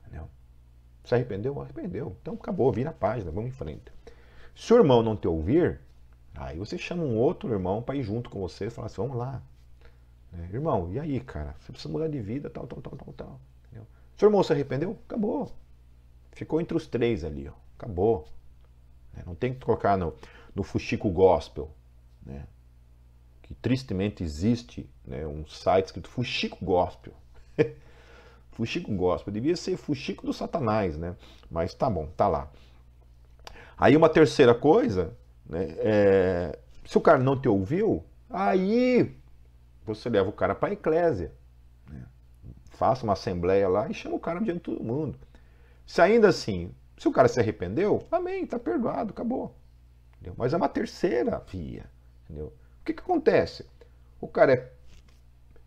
Entendeu? Se arrependeu? Arrependeu. Então acabou, vira a página, vamos em frente. Se o irmão não te ouvir, Aí você chama um outro irmão para ir junto com você e fala assim, vamos lá. É, irmão, e aí, cara? Você precisa mudar de vida, tal, tal, tal, tal, tal. Entendeu? Seu irmão se arrependeu? Acabou. Ficou entre os três ali, ó. Acabou. É, não tem que trocar no, no fuxico gospel, né? Que tristemente existe né, um site escrito fuxico gospel. fuxico gospel. Devia ser fuxico do satanás, né? Mas tá bom, tá lá. Aí uma terceira coisa né? É, se o cara não te ouviu, aí você leva o cara para a eclésia. Né? Faça uma assembleia lá e chama o cara diante de todo mundo. Se ainda assim Se o cara se arrependeu, amém, está perdoado, acabou. Entendeu? Mas é uma terceira via. Entendeu? O que, que acontece? O cara é.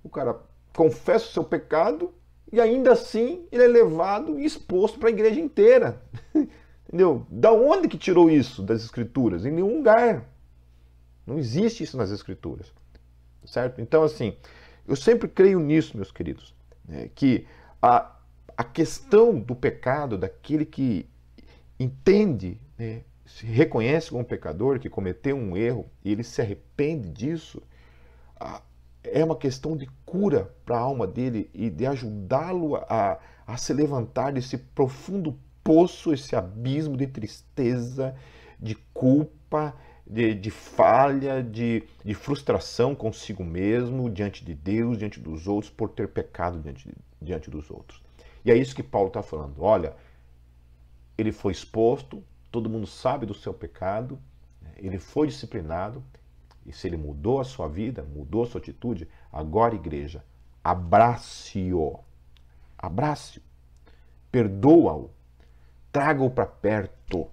O cara confessa o seu pecado e ainda assim ele é levado e exposto para a igreja inteira. Entendeu? Da onde que tirou isso das escrituras? Em nenhum lugar. Não existe isso nas escrituras. Certo? Então, assim, eu sempre creio nisso, meus queridos, né, que a, a questão do pecado, daquele que entende, né, se reconhece como pecador, que cometeu um erro e ele se arrepende disso, é uma questão de cura para a alma dele e de ajudá-lo a, a se levantar desse profundo poço, esse abismo de tristeza, de culpa, de, de falha, de, de, frustração consigo mesmo, diante de Deus, diante dos outros, por ter pecado diante, diante dos outros. E é isso que Paulo está falando. Olha, ele foi exposto, todo mundo sabe do seu pecado, ele foi disciplinado, e se ele mudou a sua vida, mudou a sua atitude, agora, igreja, abrace-o. Abrace-o. Perdoa-o. Traga-o para perto.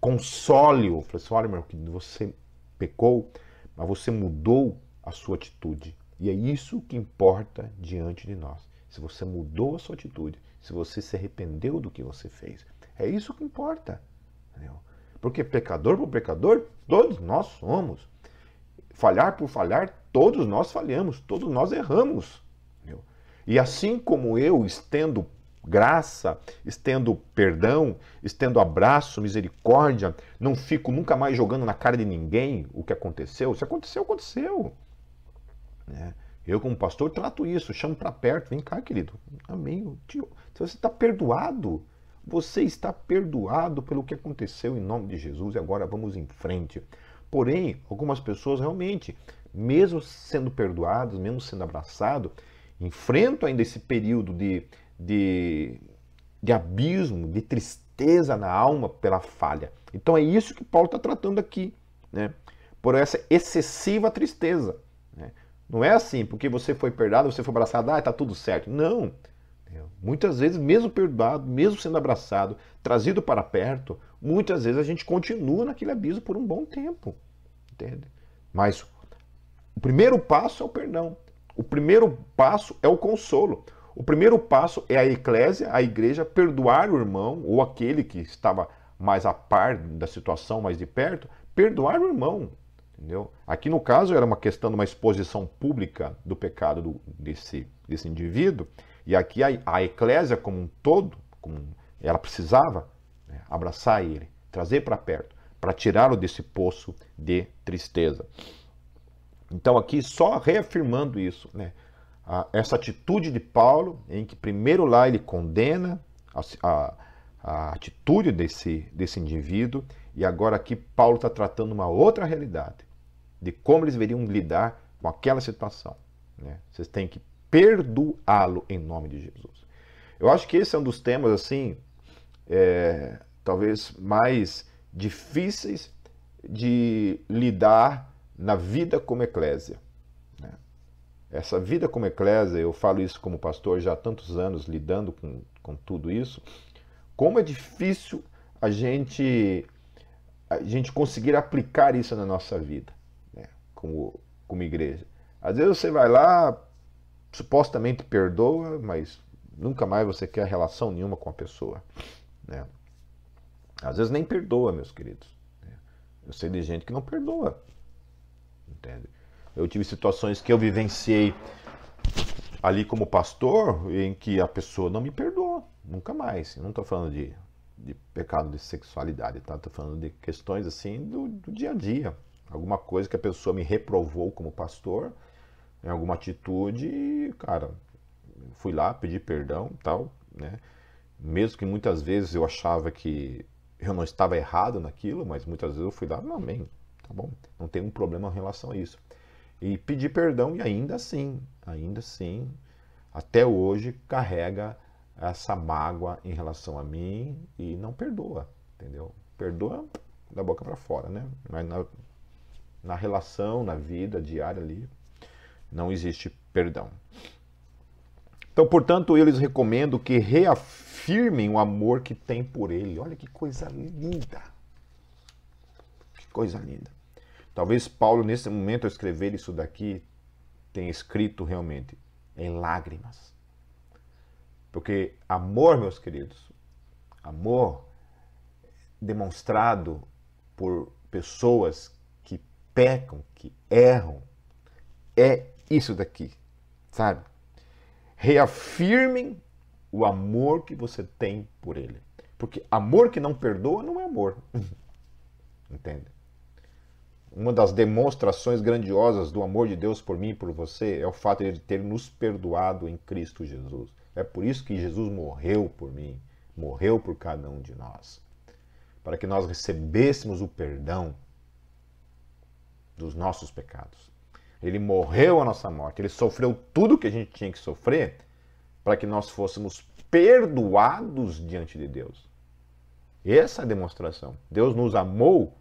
Console-o. Fale assim, olha, meu, que você pecou, mas você mudou a sua atitude. E é isso que importa diante de nós. Se você mudou a sua atitude, se você se arrependeu do que você fez. É isso que importa. Entendeu? Porque pecador por pecador, todos nós somos. Falhar por falhar, todos nós falhamos, todos nós erramos. Entendeu? E assim como eu estendo graça, estendo perdão, estendo abraço, misericórdia, não fico nunca mais jogando na cara de ninguém o que aconteceu. Se aconteceu, aconteceu. Né? Eu, como pastor, trato isso, chamo para perto, vem cá, querido. Amém. Tio, você está perdoado, você está perdoado pelo que aconteceu em nome de Jesus e agora vamos em frente. Porém, algumas pessoas realmente, mesmo sendo perdoadas, mesmo sendo abraçados, enfrentam ainda esse período de, de, de abismo, de tristeza na alma pela falha. Então é isso que Paulo está tratando aqui, né? por essa excessiva tristeza. Né? Não é assim, porque você foi perdoado, você foi abraçado, ah, está tudo certo. Não. Muitas vezes, mesmo perdoado, mesmo sendo abraçado, trazido para perto, muitas vezes a gente continua naquele abismo por um bom tempo. Entende? Mas o primeiro passo é o perdão. O primeiro passo é o consolo. O primeiro passo é a eclésia, a igreja, perdoar o irmão ou aquele que estava mais a par da situação, mais de perto, perdoar o irmão. Entendeu? Aqui no caso era uma questão de uma exposição pública do pecado do, desse, desse indivíduo, e aqui a, a eclésia como um todo, como ela precisava né, abraçar ele, trazer para perto, para tirá-lo desse poço de tristeza. Então aqui só reafirmando isso, né, essa atitude de Paulo, em que primeiro lá ele condena a, a, a atitude desse, desse indivíduo, e agora aqui Paulo está tratando uma outra realidade de como eles deveriam lidar com aquela situação. Né? Vocês têm que perdoá-lo em nome de Jesus. Eu acho que esse é um dos temas assim, é, talvez mais difíceis de lidar na vida como eclésia. Né? Essa vida como eclésia, eu falo isso como pastor já há tantos anos lidando com, com tudo isso, como é difícil a gente a gente conseguir aplicar isso na nossa vida como, como igreja. Às vezes você vai lá, supostamente perdoa, mas nunca mais você quer relação nenhuma com a pessoa. Né? Às vezes nem perdoa, meus queridos. Né? Eu sei de gente que não perdoa. Entende? Eu tive situações que eu vivenciei ali como pastor em que a pessoa não me perdoou, nunca mais. Eu não estou falando de, de pecado de sexualidade, tá? Estou falando de questões assim do, do dia a dia alguma coisa que a pessoa me reprovou como pastor, em alguma atitude, cara, fui lá, pedi perdão tal, né? Mesmo que muitas vezes eu achava que eu não estava errado naquilo, mas muitas vezes eu fui lá, não, amém, tá bom, não tem um problema em relação a isso. E pedi perdão e ainda assim, ainda assim, até hoje carrega essa mágoa em relação a mim e não perdoa, entendeu? Perdoa da boca para fora, né? Mas na, na relação, na vida diária ali, não existe perdão. Então, portanto, eu lhes recomendo que reafirmem o amor que tem por ele. Olha que coisa linda. Que coisa linda. Talvez Paulo, nesse momento, ao escrever isso daqui, tenha escrito realmente em lágrimas. Porque amor, meus queridos, amor demonstrado por pessoas que pecam, que erram, é isso daqui, sabe? Reafirmem o amor que você tem por ele. Porque amor que não perdoa não é amor. Entende? Uma das demonstrações grandiosas do amor de Deus por mim e por você é o fato de ele ter nos perdoado em Cristo Jesus. É por isso que Jesus morreu por mim, morreu por cada um de nós. Para que nós recebêssemos o perdão dos nossos pecados. Ele morreu a nossa morte, ele sofreu tudo que a gente tinha que sofrer para que nós fôssemos perdoados diante de Deus. Essa é a demonstração. Deus nos amou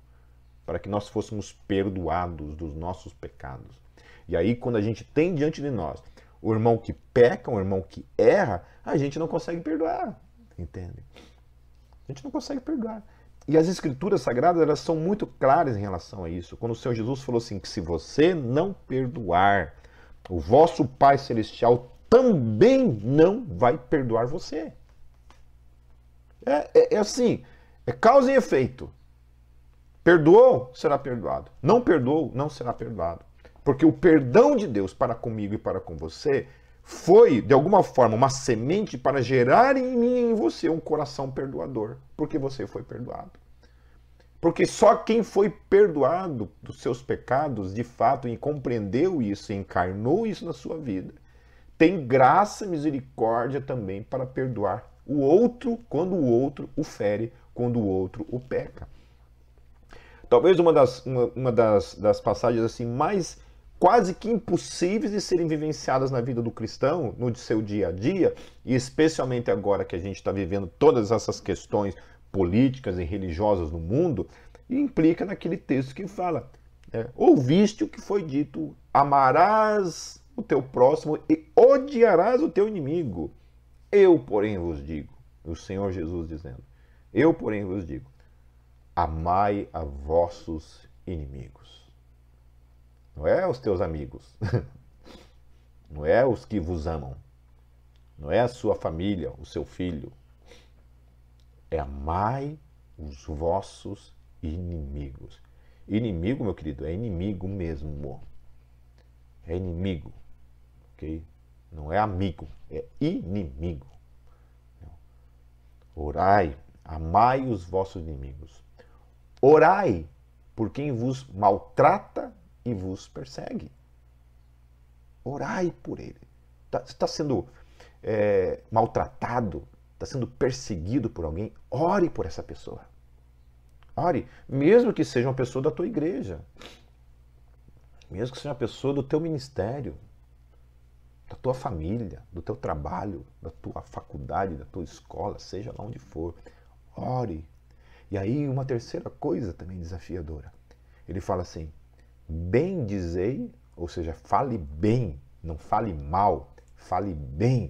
para que nós fôssemos perdoados dos nossos pecados. E aí, quando a gente tem diante de nós o irmão que peca, o irmão que erra, a gente não consegue perdoar. Entende? A gente não consegue perdoar. E as escrituras sagradas elas são muito claras em relação a isso. Quando o Senhor Jesus falou assim que se você não perdoar, o vosso Pai celestial também não vai perdoar você. É, é, é assim, é causa e efeito. Perdoou, será perdoado. Não perdoou, não será perdoado. Porque o perdão de Deus para comigo e para com você foi, de alguma forma, uma semente para gerar em mim e em você um coração perdoador, porque você foi perdoado. Porque só quem foi perdoado dos seus pecados, de fato, e compreendeu isso, encarnou isso na sua vida, tem graça e misericórdia também para perdoar o outro quando o outro o fere, quando o outro o peca. Talvez uma das, uma, uma das, das passagens assim mais quase que impossíveis de serem vivenciadas na vida do cristão, no seu dia a dia, e especialmente agora que a gente está vivendo todas essas questões políticas e religiosas no mundo, implica naquele texto que fala: é, ouviste o que foi dito, amarás o teu próximo e odiarás o teu inimigo. Eu, porém, vos digo, o Senhor Jesus dizendo: Eu, porém, vos digo, amai a vossos inimigos. Não é os teus amigos. Não é os que vos amam. Não é a sua família, o seu filho. É amai os vossos inimigos. Inimigo, meu querido, é inimigo mesmo. É inimigo. Ok? Não é amigo, é inimigo. Orai, amai os vossos inimigos. Orai por quem vos maltrata e vos persegue. Orai por ele. Tá, você está sendo é, maltratado, está sendo perseguido por alguém, ore por essa pessoa. Ore, mesmo que seja uma pessoa da tua igreja, mesmo que seja uma pessoa do teu ministério, da tua família, do teu trabalho, da tua faculdade, da tua escola, seja lá onde for. Ore. E aí, uma terceira coisa também desafiadora. Ele fala assim: bem dizei, ou seja, fale bem, não fale mal, fale bem.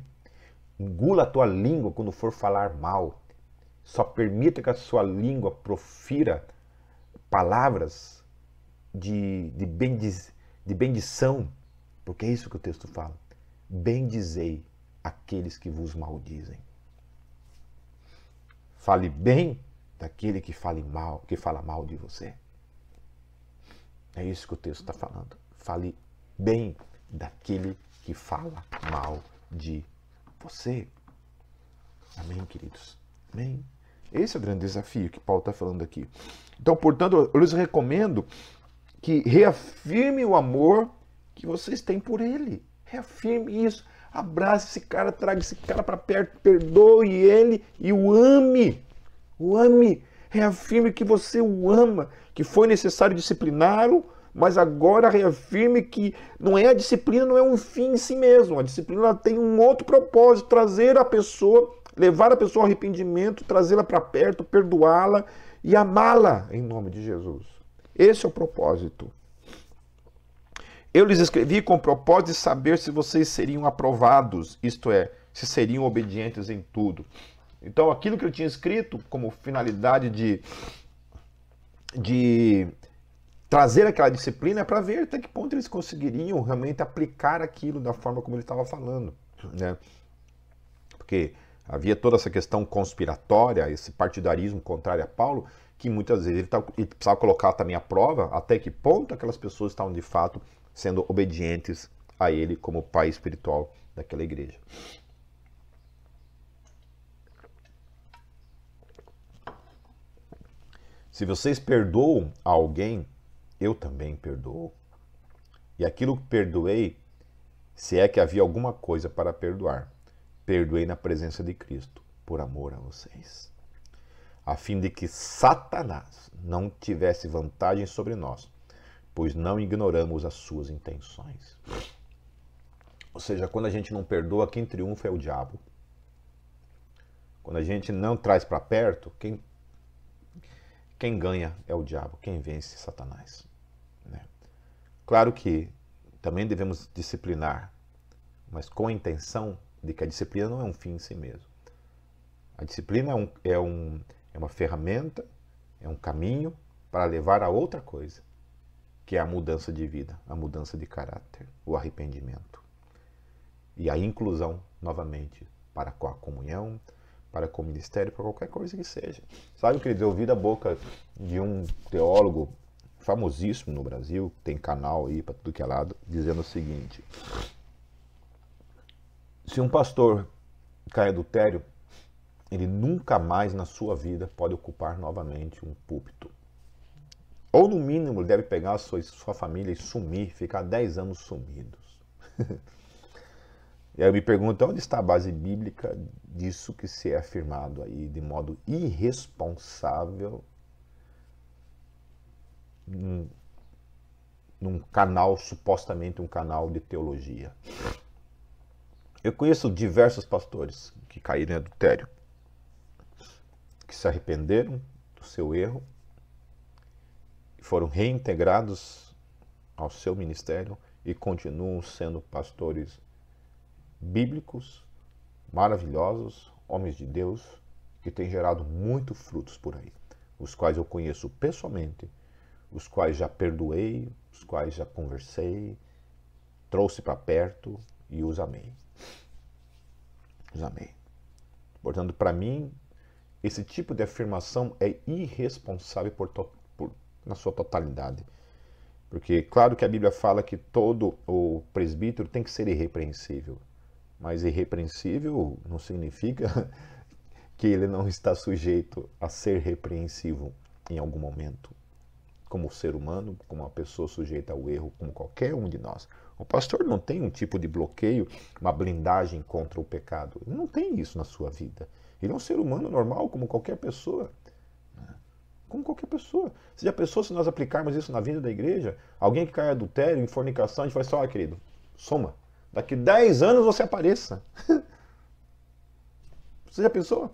Engula a tua língua quando for falar mal. Só permita que a sua língua profira palavras de, de, bendiz, de bendição, porque é isso que o texto fala. Bendizei aqueles que vos maldizem. Fale bem daquele que fale mal, que fala mal de você. É isso que o texto está falando. Fale bem daquele que fala mal de você. Amém, queridos? Amém? Esse é o grande desafio que Paulo está falando aqui. Então, portanto, eu lhes recomendo que reafirme o amor que vocês têm por ele. Reafirme isso. Abrace esse cara, traga esse cara para perto, perdoe ele e o ame. O ame. Reafirme que você o ama, que foi necessário discipliná-lo, mas agora reafirme que não é a disciplina, não é um fim em si mesmo. A disciplina tem um outro propósito, trazer a pessoa, levar a pessoa ao arrependimento, trazê-la para perto, perdoá-la e amá-la em nome de Jesus. Esse é o propósito. Eu lhes escrevi com o propósito de saber se vocês seriam aprovados, isto é, se seriam obedientes em tudo. Então, aquilo que ele tinha escrito como finalidade de, de trazer aquela disciplina é para ver até que ponto eles conseguiriam realmente aplicar aquilo da forma como ele estava falando. Né? Porque havia toda essa questão conspiratória, esse partidarismo contrário a Paulo, que muitas vezes ele, tá, ele precisava colocar também a prova até que ponto aquelas pessoas estavam de fato sendo obedientes a ele como pai espiritual daquela igreja. Se vocês perdoam a alguém, eu também perdoo. E aquilo que perdoei, se é que havia alguma coisa para perdoar, perdoei na presença de Cristo, por amor a vocês, a fim de que Satanás não tivesse vantagem sobre nós, pois não ignoramos as suas intenções. Ou seja, quando a gente não perdoa, quem triunfa é o diabo. Quando a gente não traz para perto, quem, quem ganha é o diabo, quem vence Satanás. Né? Claro que também devemos disciplinar, mas com a intenção de que a disciplina não é um fim em si mesmo. A disciplina é, um, é, um, é uma ferramenta, é um caminho para levar a outra coisa, que é a mudança de vida, a mudança de caráter, o arrependimento. E a inclusão, novamente, para com a comunhão, para com o ministério, para qualquer coisa que seja. Sabe, querido, eu ouvi da boca de um teólogo famosíssimo no Brasil, tem canal aí para tudo que é lado, dizendo o seguinte: se um pastor cai adultério, ele nunca mais na sua vida pode ocupar novamente um púlpito. Ou no mínimo ele deve pegar sua, sua família e sumir, ficar 10 anos sumidos. E aí eu me pergunto onde está a base bíblica disso que se é afirmado aí de modo irresponsável num, num canal, supostamente um canal de teologia. Eu conheço diversos pastores que caíram em adultério, que se arrependeram do seu erro foram reintegrados ao seu ministério e continuam sendo pastores bíblicos, maravilhosos, homens de Deus, que têm gerado muitos frutos por aí, os quais eu conheço pessoalmente, os quais já perdoei, os quais já conversei, trouxe para perto e os amei. Os amei. Portanto, para mim, esse tipo de afirmação é irresponsável por, por, na sua totalidade. Porque, claro que a Bíblia fala que todo o presbítero tem que ser irrepreensível. Mas irrepreensível não significa que ele não está sujeito a ser repreensivo em algum momento, como ser humano, como uma pessoa sujeita ao erro, como qualquer um de nós. O pastor não tem um tipo de bloqueio, uma blindagem contra o pecado. Ele não tem isso na sua vida. Ele é um ser humano normal, como qualquer pessoa. Né? Como qualquer pessoa. Se já pensou se nós aplicarmos isso na vida da igreja? Alguém que cai em adultério, em fornicação, a gente vai só, ah, querido, soma. Daqui 10 anos você apareça. Você já pensou?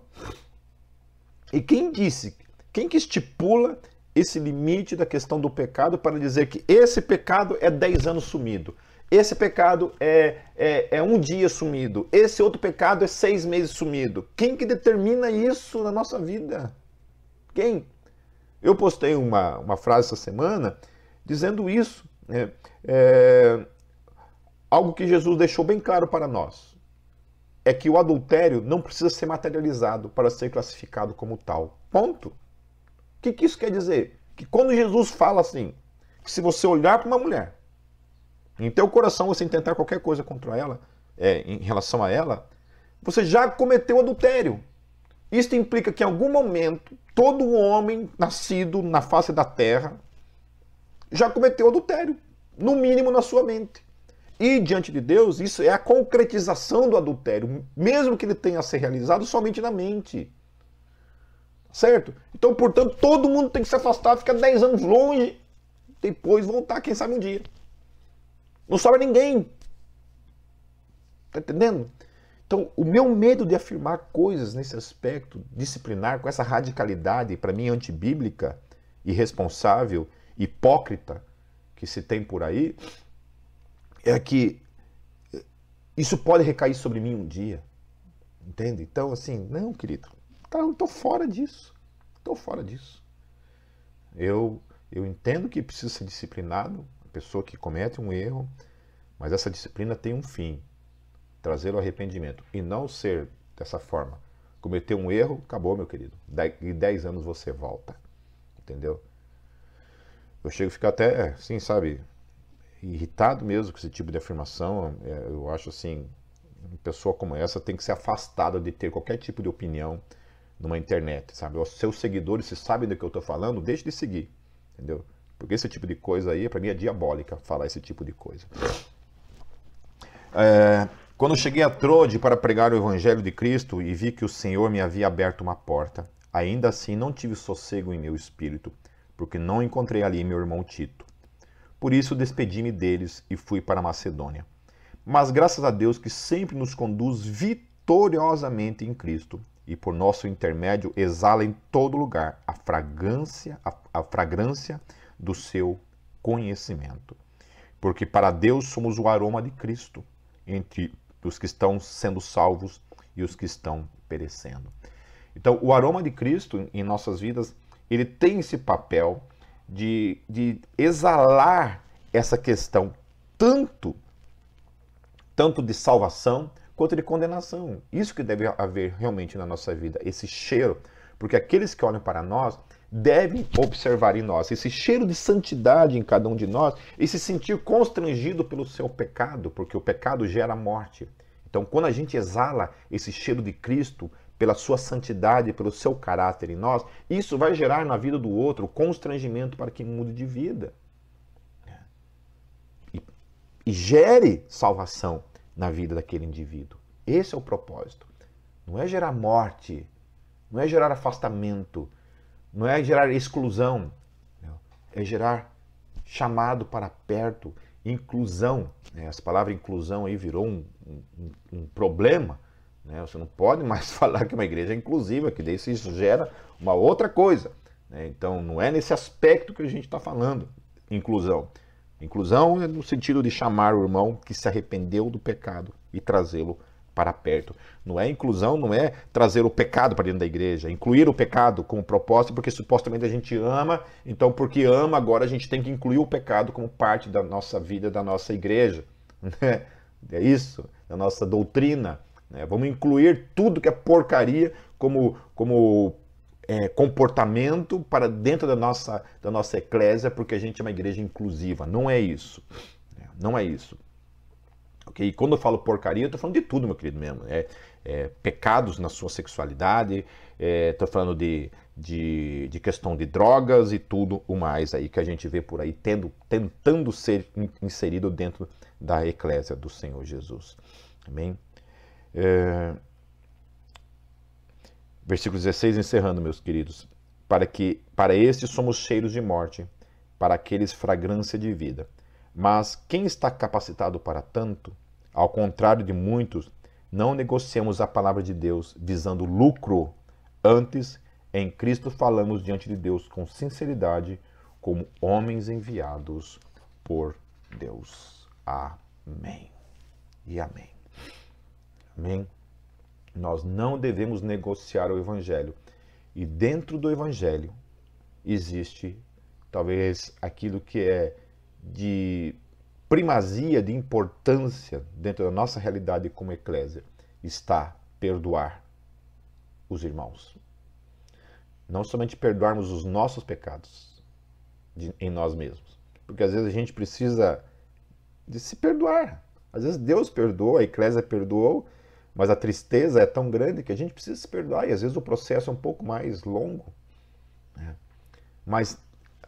E quem disse, quem que estipula esse limite da questão do pecado para dizer que esse pecado é 10 anos sumido? Esse pecado é, é, é, um dia sumido. Esse outro pecado é seis meses sumido. Quem que determina isso na nossa vida? Quem? Eu postei uma, uma frase essa semana dizendo isso. Né? É, Algo que Jesus deixou bem claro para nós é que o adultério não precisa ser materializado para ser classificado como tal. Ponto. O que, que isso quer dizer? Que quando Jesus fala assim, que se você olhar para uma mulher, em teu coração você intentar qualquer coisa contra ela, é, em relação a ela, você já cometeu adultério. Isso implica que em algum momento todo homem nascido na face da terra já cometeu adultério, no mínimo na sua mente. E diante de Deus, isso é a concretização do adultério, mesmo que ele tenha a ser realizado somente na mente. Certo? Então, portanto, todo mundo tem que se afastar, ficar 10 anos longe, depois voltar, quem sabe um dia. Não sobra ninguém. Tá entendendo? Então, o meu medo de afirmar coisas nesse aspecto disciplinar, com essa radicalidade, para mim, antibíblica, irresponsável, hipócrita que se tem por aí, é que isso pode recair sobre mim um dia. Entende? Então, assim, não, querido, tô fora disso. Tô fora disso. Eu, eu entendo que precisa ser disciplinado, a pessoa que comete um erro, mas essa disciplina tem um fim, trazer o arrependimento e não ser dessa forma. Cometeu um erro, acabou, meu querido. Daqui 10 anos você volta. Entendeu? Eu chego a ficar até, assim, sabe, irritado mesmo com esse tipo de afirmação. É, eu acho assim, uma pessoa como essa tem que ser afastada de ter qualquer tipo de opinião numa internet, sabe? Os seus seguidores, se sabem do que eu estou falando, deixe de seguir, entendeu? Porque esse tipo de coisa aí, para mim, é diabólica falar esse tipo de coisa. É, quando cheguei a Trode para pregar o Evangelho de Cristo e vi que o Senhor me havia aberto uma porta, ainda assim não tive sossego em meu espírito, porque não encontrei ali meu irmão Tito. Por isso despedi-me deles e fui para Macedônia. Mas graças a Deus que sempre nos conduz vitoriosamente em Cristo e por nosso intermédio exala em todo lugar a fragrância, a, a fragrância do seu conhecimento. Porque para Deus somos o aroma de Cristo entre os que estão sendo salvos e os que estão perecendo. Então, o aroma de Cristo em nossas vidas, ele tem esse papel de, de exalar essa questão tanto tanto de salvação quanto de condenação. Isso que deve haver realmente na nossa vida, esse cheiro, porque aqueles que olham para nós devem observar em nós esse cheiro de santidade em cada um de nós e se sentir constrangido pelo seu pecado, porque o pecado gera morte. Então, quando a gente exala esse cheiro de Cristo pela sua santidade, pelo seu caráter em nós, isso vai gerar na vida do outro constrangimento para que mude de vida. E, e gere salvação na vida daquele indivíduo. Esse é o propósito. Não é gerar morte, não é gerar afastamento, não é gerar exclusão, é gerar chamado para perto, inclusão. Né? Essa palavra inclusão aí virou um, um, um problema. Né? Você não pode mais falar que uma igreja é inclusiva, que daí isso gera uma outra coisa. Né? Então não é nesse aspecto que a gente está falando, inclusão. Inclusão é no sentido de chamar o irmão que se arrependeu do pecado e trazê-lo para perto. Não é inclusão, não é trazer o pecado para dentro da igreja, incluir o pecado como propósito, porque supostamente a gente ama, então porque ama, agora a gente tem que incluir o pecado como parte da nossa vida, da nossa igreja. Né? É isso, da nossa doutrina. Né? Vamos incluir tudo que é porcaria como, como é, comportamento para dentro da nossa, da nossa eclésia, porque a gente é uma igreja inclusiva. Não é isso. Não é isso. Okay? E quando eu falo porcaria, eu estou falando de tudo, meu querido mesmo. É, é pecados na sua sexualidade, estou é, falando de, de, de, questão de drogas e tudo o mais aí que a gente vê por aí tendo, tentando ser inserido dentro da eclésia do Senhor Jesus. Amém? É... Versículo 16, encerrando, meus queridos. Para que para estes somos cheiros de morte, para aqueles fragrância de vida. Mas quem está capacitado para tanto? Ao contrário de muitos, não negociamos a palavra de Deus visando lucro. Antes, em Cristo falamos diante de Deus com sinceridade, como homens enviados por Deus. Amém. E amém. Amém. Nós não devemos negociar o Evangelho. E dentro do Evangelho existe talvez aquilo que é de primazia, de importância dentro da nossa realidade como eclésia, está perdoar os irmãos. Não somente perdoarmos os nossos pecados de, em nós mesmos, porque às vezes a gente precisa de se perdoar. Às vezes Deus perdoou, a eclésia perdoou, mas a tristeza é tão grande que a gente precisa se perdoar e às vezes o processo é um pouco mais longo. Né? Mas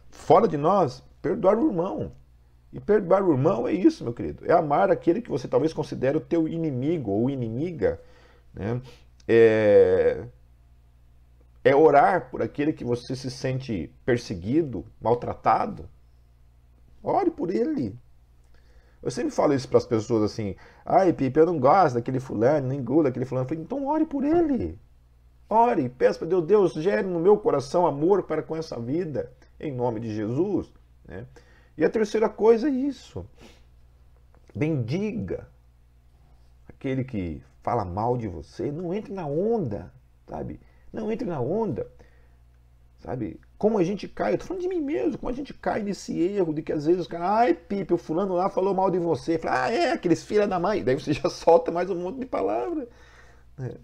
fora de nós, perdoar o irmão. E perdoar o irmão é isso, meu querido. É amar aquele que você talvez considere o teu inimigo ou inimiga. Né? É... é orar por aquele que você se sente perseguido, maltratado. Ore por ele. Eu sempre falo isso para as pessoas assim: ai, Pipe, eu não gosto daquele fulano, nem gosto daquele fulano. Eu falei, então ore por ele. Ore, peça para Deus, Deus, gere no meu coração amor para com essa vida, em nome de Jesus. Né? E a terceira coisa é isso: bendiga aquele que fala mal de você, não entre na onda, sabe? Não entre na onda. Sabe? Como a gente cai, eu tô falando de mim mesmo, como a gente cai nesse erro de que às vezes os caras, ai, Pipe, o fulano lá falou mal de você. Fala, ah, é, aqueles filha da mãe. Daí você já solta mais um monte de palavra. É.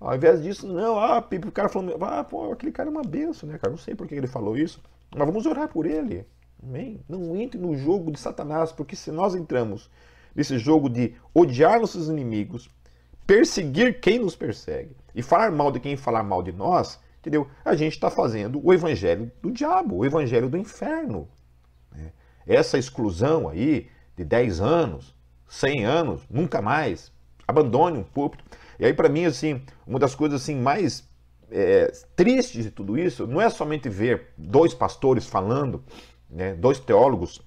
Ao invés disso, não, ah, Pipe, o cara falou, ah, pô, aquele cara é uma benção, né, cara? Não sei por que ele falou isso, mas vamos orar por ele. Amém? Não entre no jogo de Satanás, porque se nós entramos nesse jogo de odiar nossos inimigos, perseguir quem nos persegue e falar mal de quem falar mal de nós, entendeu? A gente está fazendo o evangelho do diabo, o evangelho do inferno. Né? Essa exclusão aí de 10 anos, 100 anos, nunca mais, abandone um púlpito. E aí para mim assim, uma das coisas assim mais é, tristes de tudo isso não é somente ver dois pastores falando, né, dois teólogos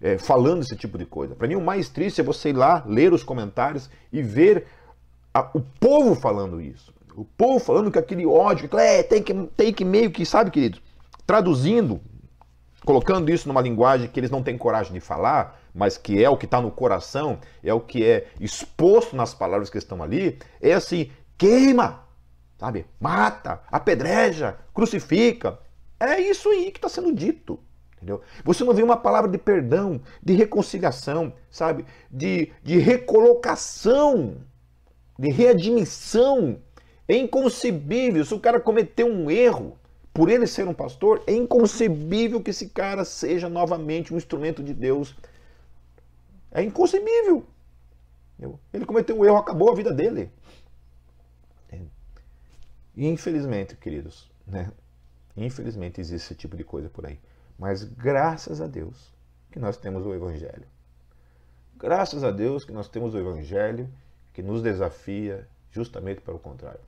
é, falando esse tipo de coisa. Para mim, o mais triste é você ir lá, ler os comentários e ver a, o povo falando isso. O povo falando que aquele ódio, que é, tem, que, tem que meio que, sabe, querido, traduzindo, colocando isso numa linguagem que eles não têm coragem de falar, mas que é o que está no coração, é o que é exposto nas palavras que estão ali, é assim, queima, sabe? Mata, apedreja, crucifica. É isso aí que está sendo dito. Entendeu? Você não vê uma palavra de perdão, de reconciliação, sabe? De, de recolocação, de readmissão. É inconcebível. Se o cara cometeu um erro, por ele ser um pastor, é inconcebível que esse cara seja novamente um instrumento de Deus. É inconcebível. Ele cometeu um erro, acabou a vida dele. E infelizmente, queridos, né? Infelizmente existe esse tipo de coisa por aí. Mas graças a Deus que nós temos o Evangelho. Graças a Deus que nós temos o Evangelho que nos desafia justamente para o contrário.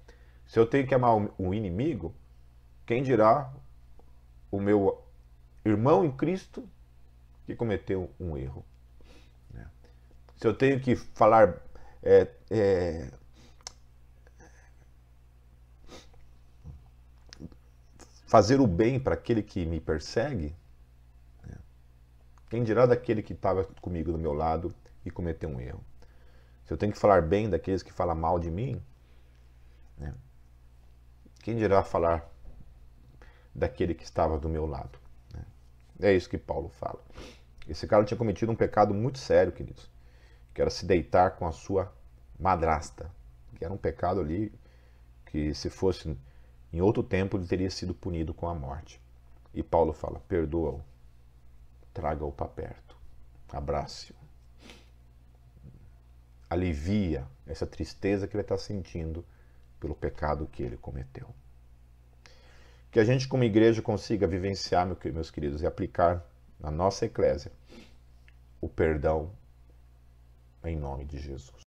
Se eu tenho que amar o inimigo, quem dirá o meu irmão em Cristo que cometeu um erro? Né? Se eu tenho que falar, é, é, fazer o bem para aquele que me persegue, né? quem dirá daquele que estava comigo do meu lado e cometeu um erro? Se eu tenho que falar bem daqueles que falam mal de mim, né? Quem dirá falar daquele que estava do meu lado? Né? É isso que Paulo fala. Esse cara tinha cometido um pecado muito sério, queridos, que era se deitar com a sua madrasta, que era um pecado ali que se fosse em outro tempo ele teria sido punido com a morte. E Paulo fala: perdoa-o, traga-o para perto, abrace-o. Alivia essa tristeza que ele está sentindo pelo pecado que ele cometeu. Que a gente, como igreja, consiga vivenciar, meus queridos, e aplicar na nossa eclésia o perdão em nome de Jesus.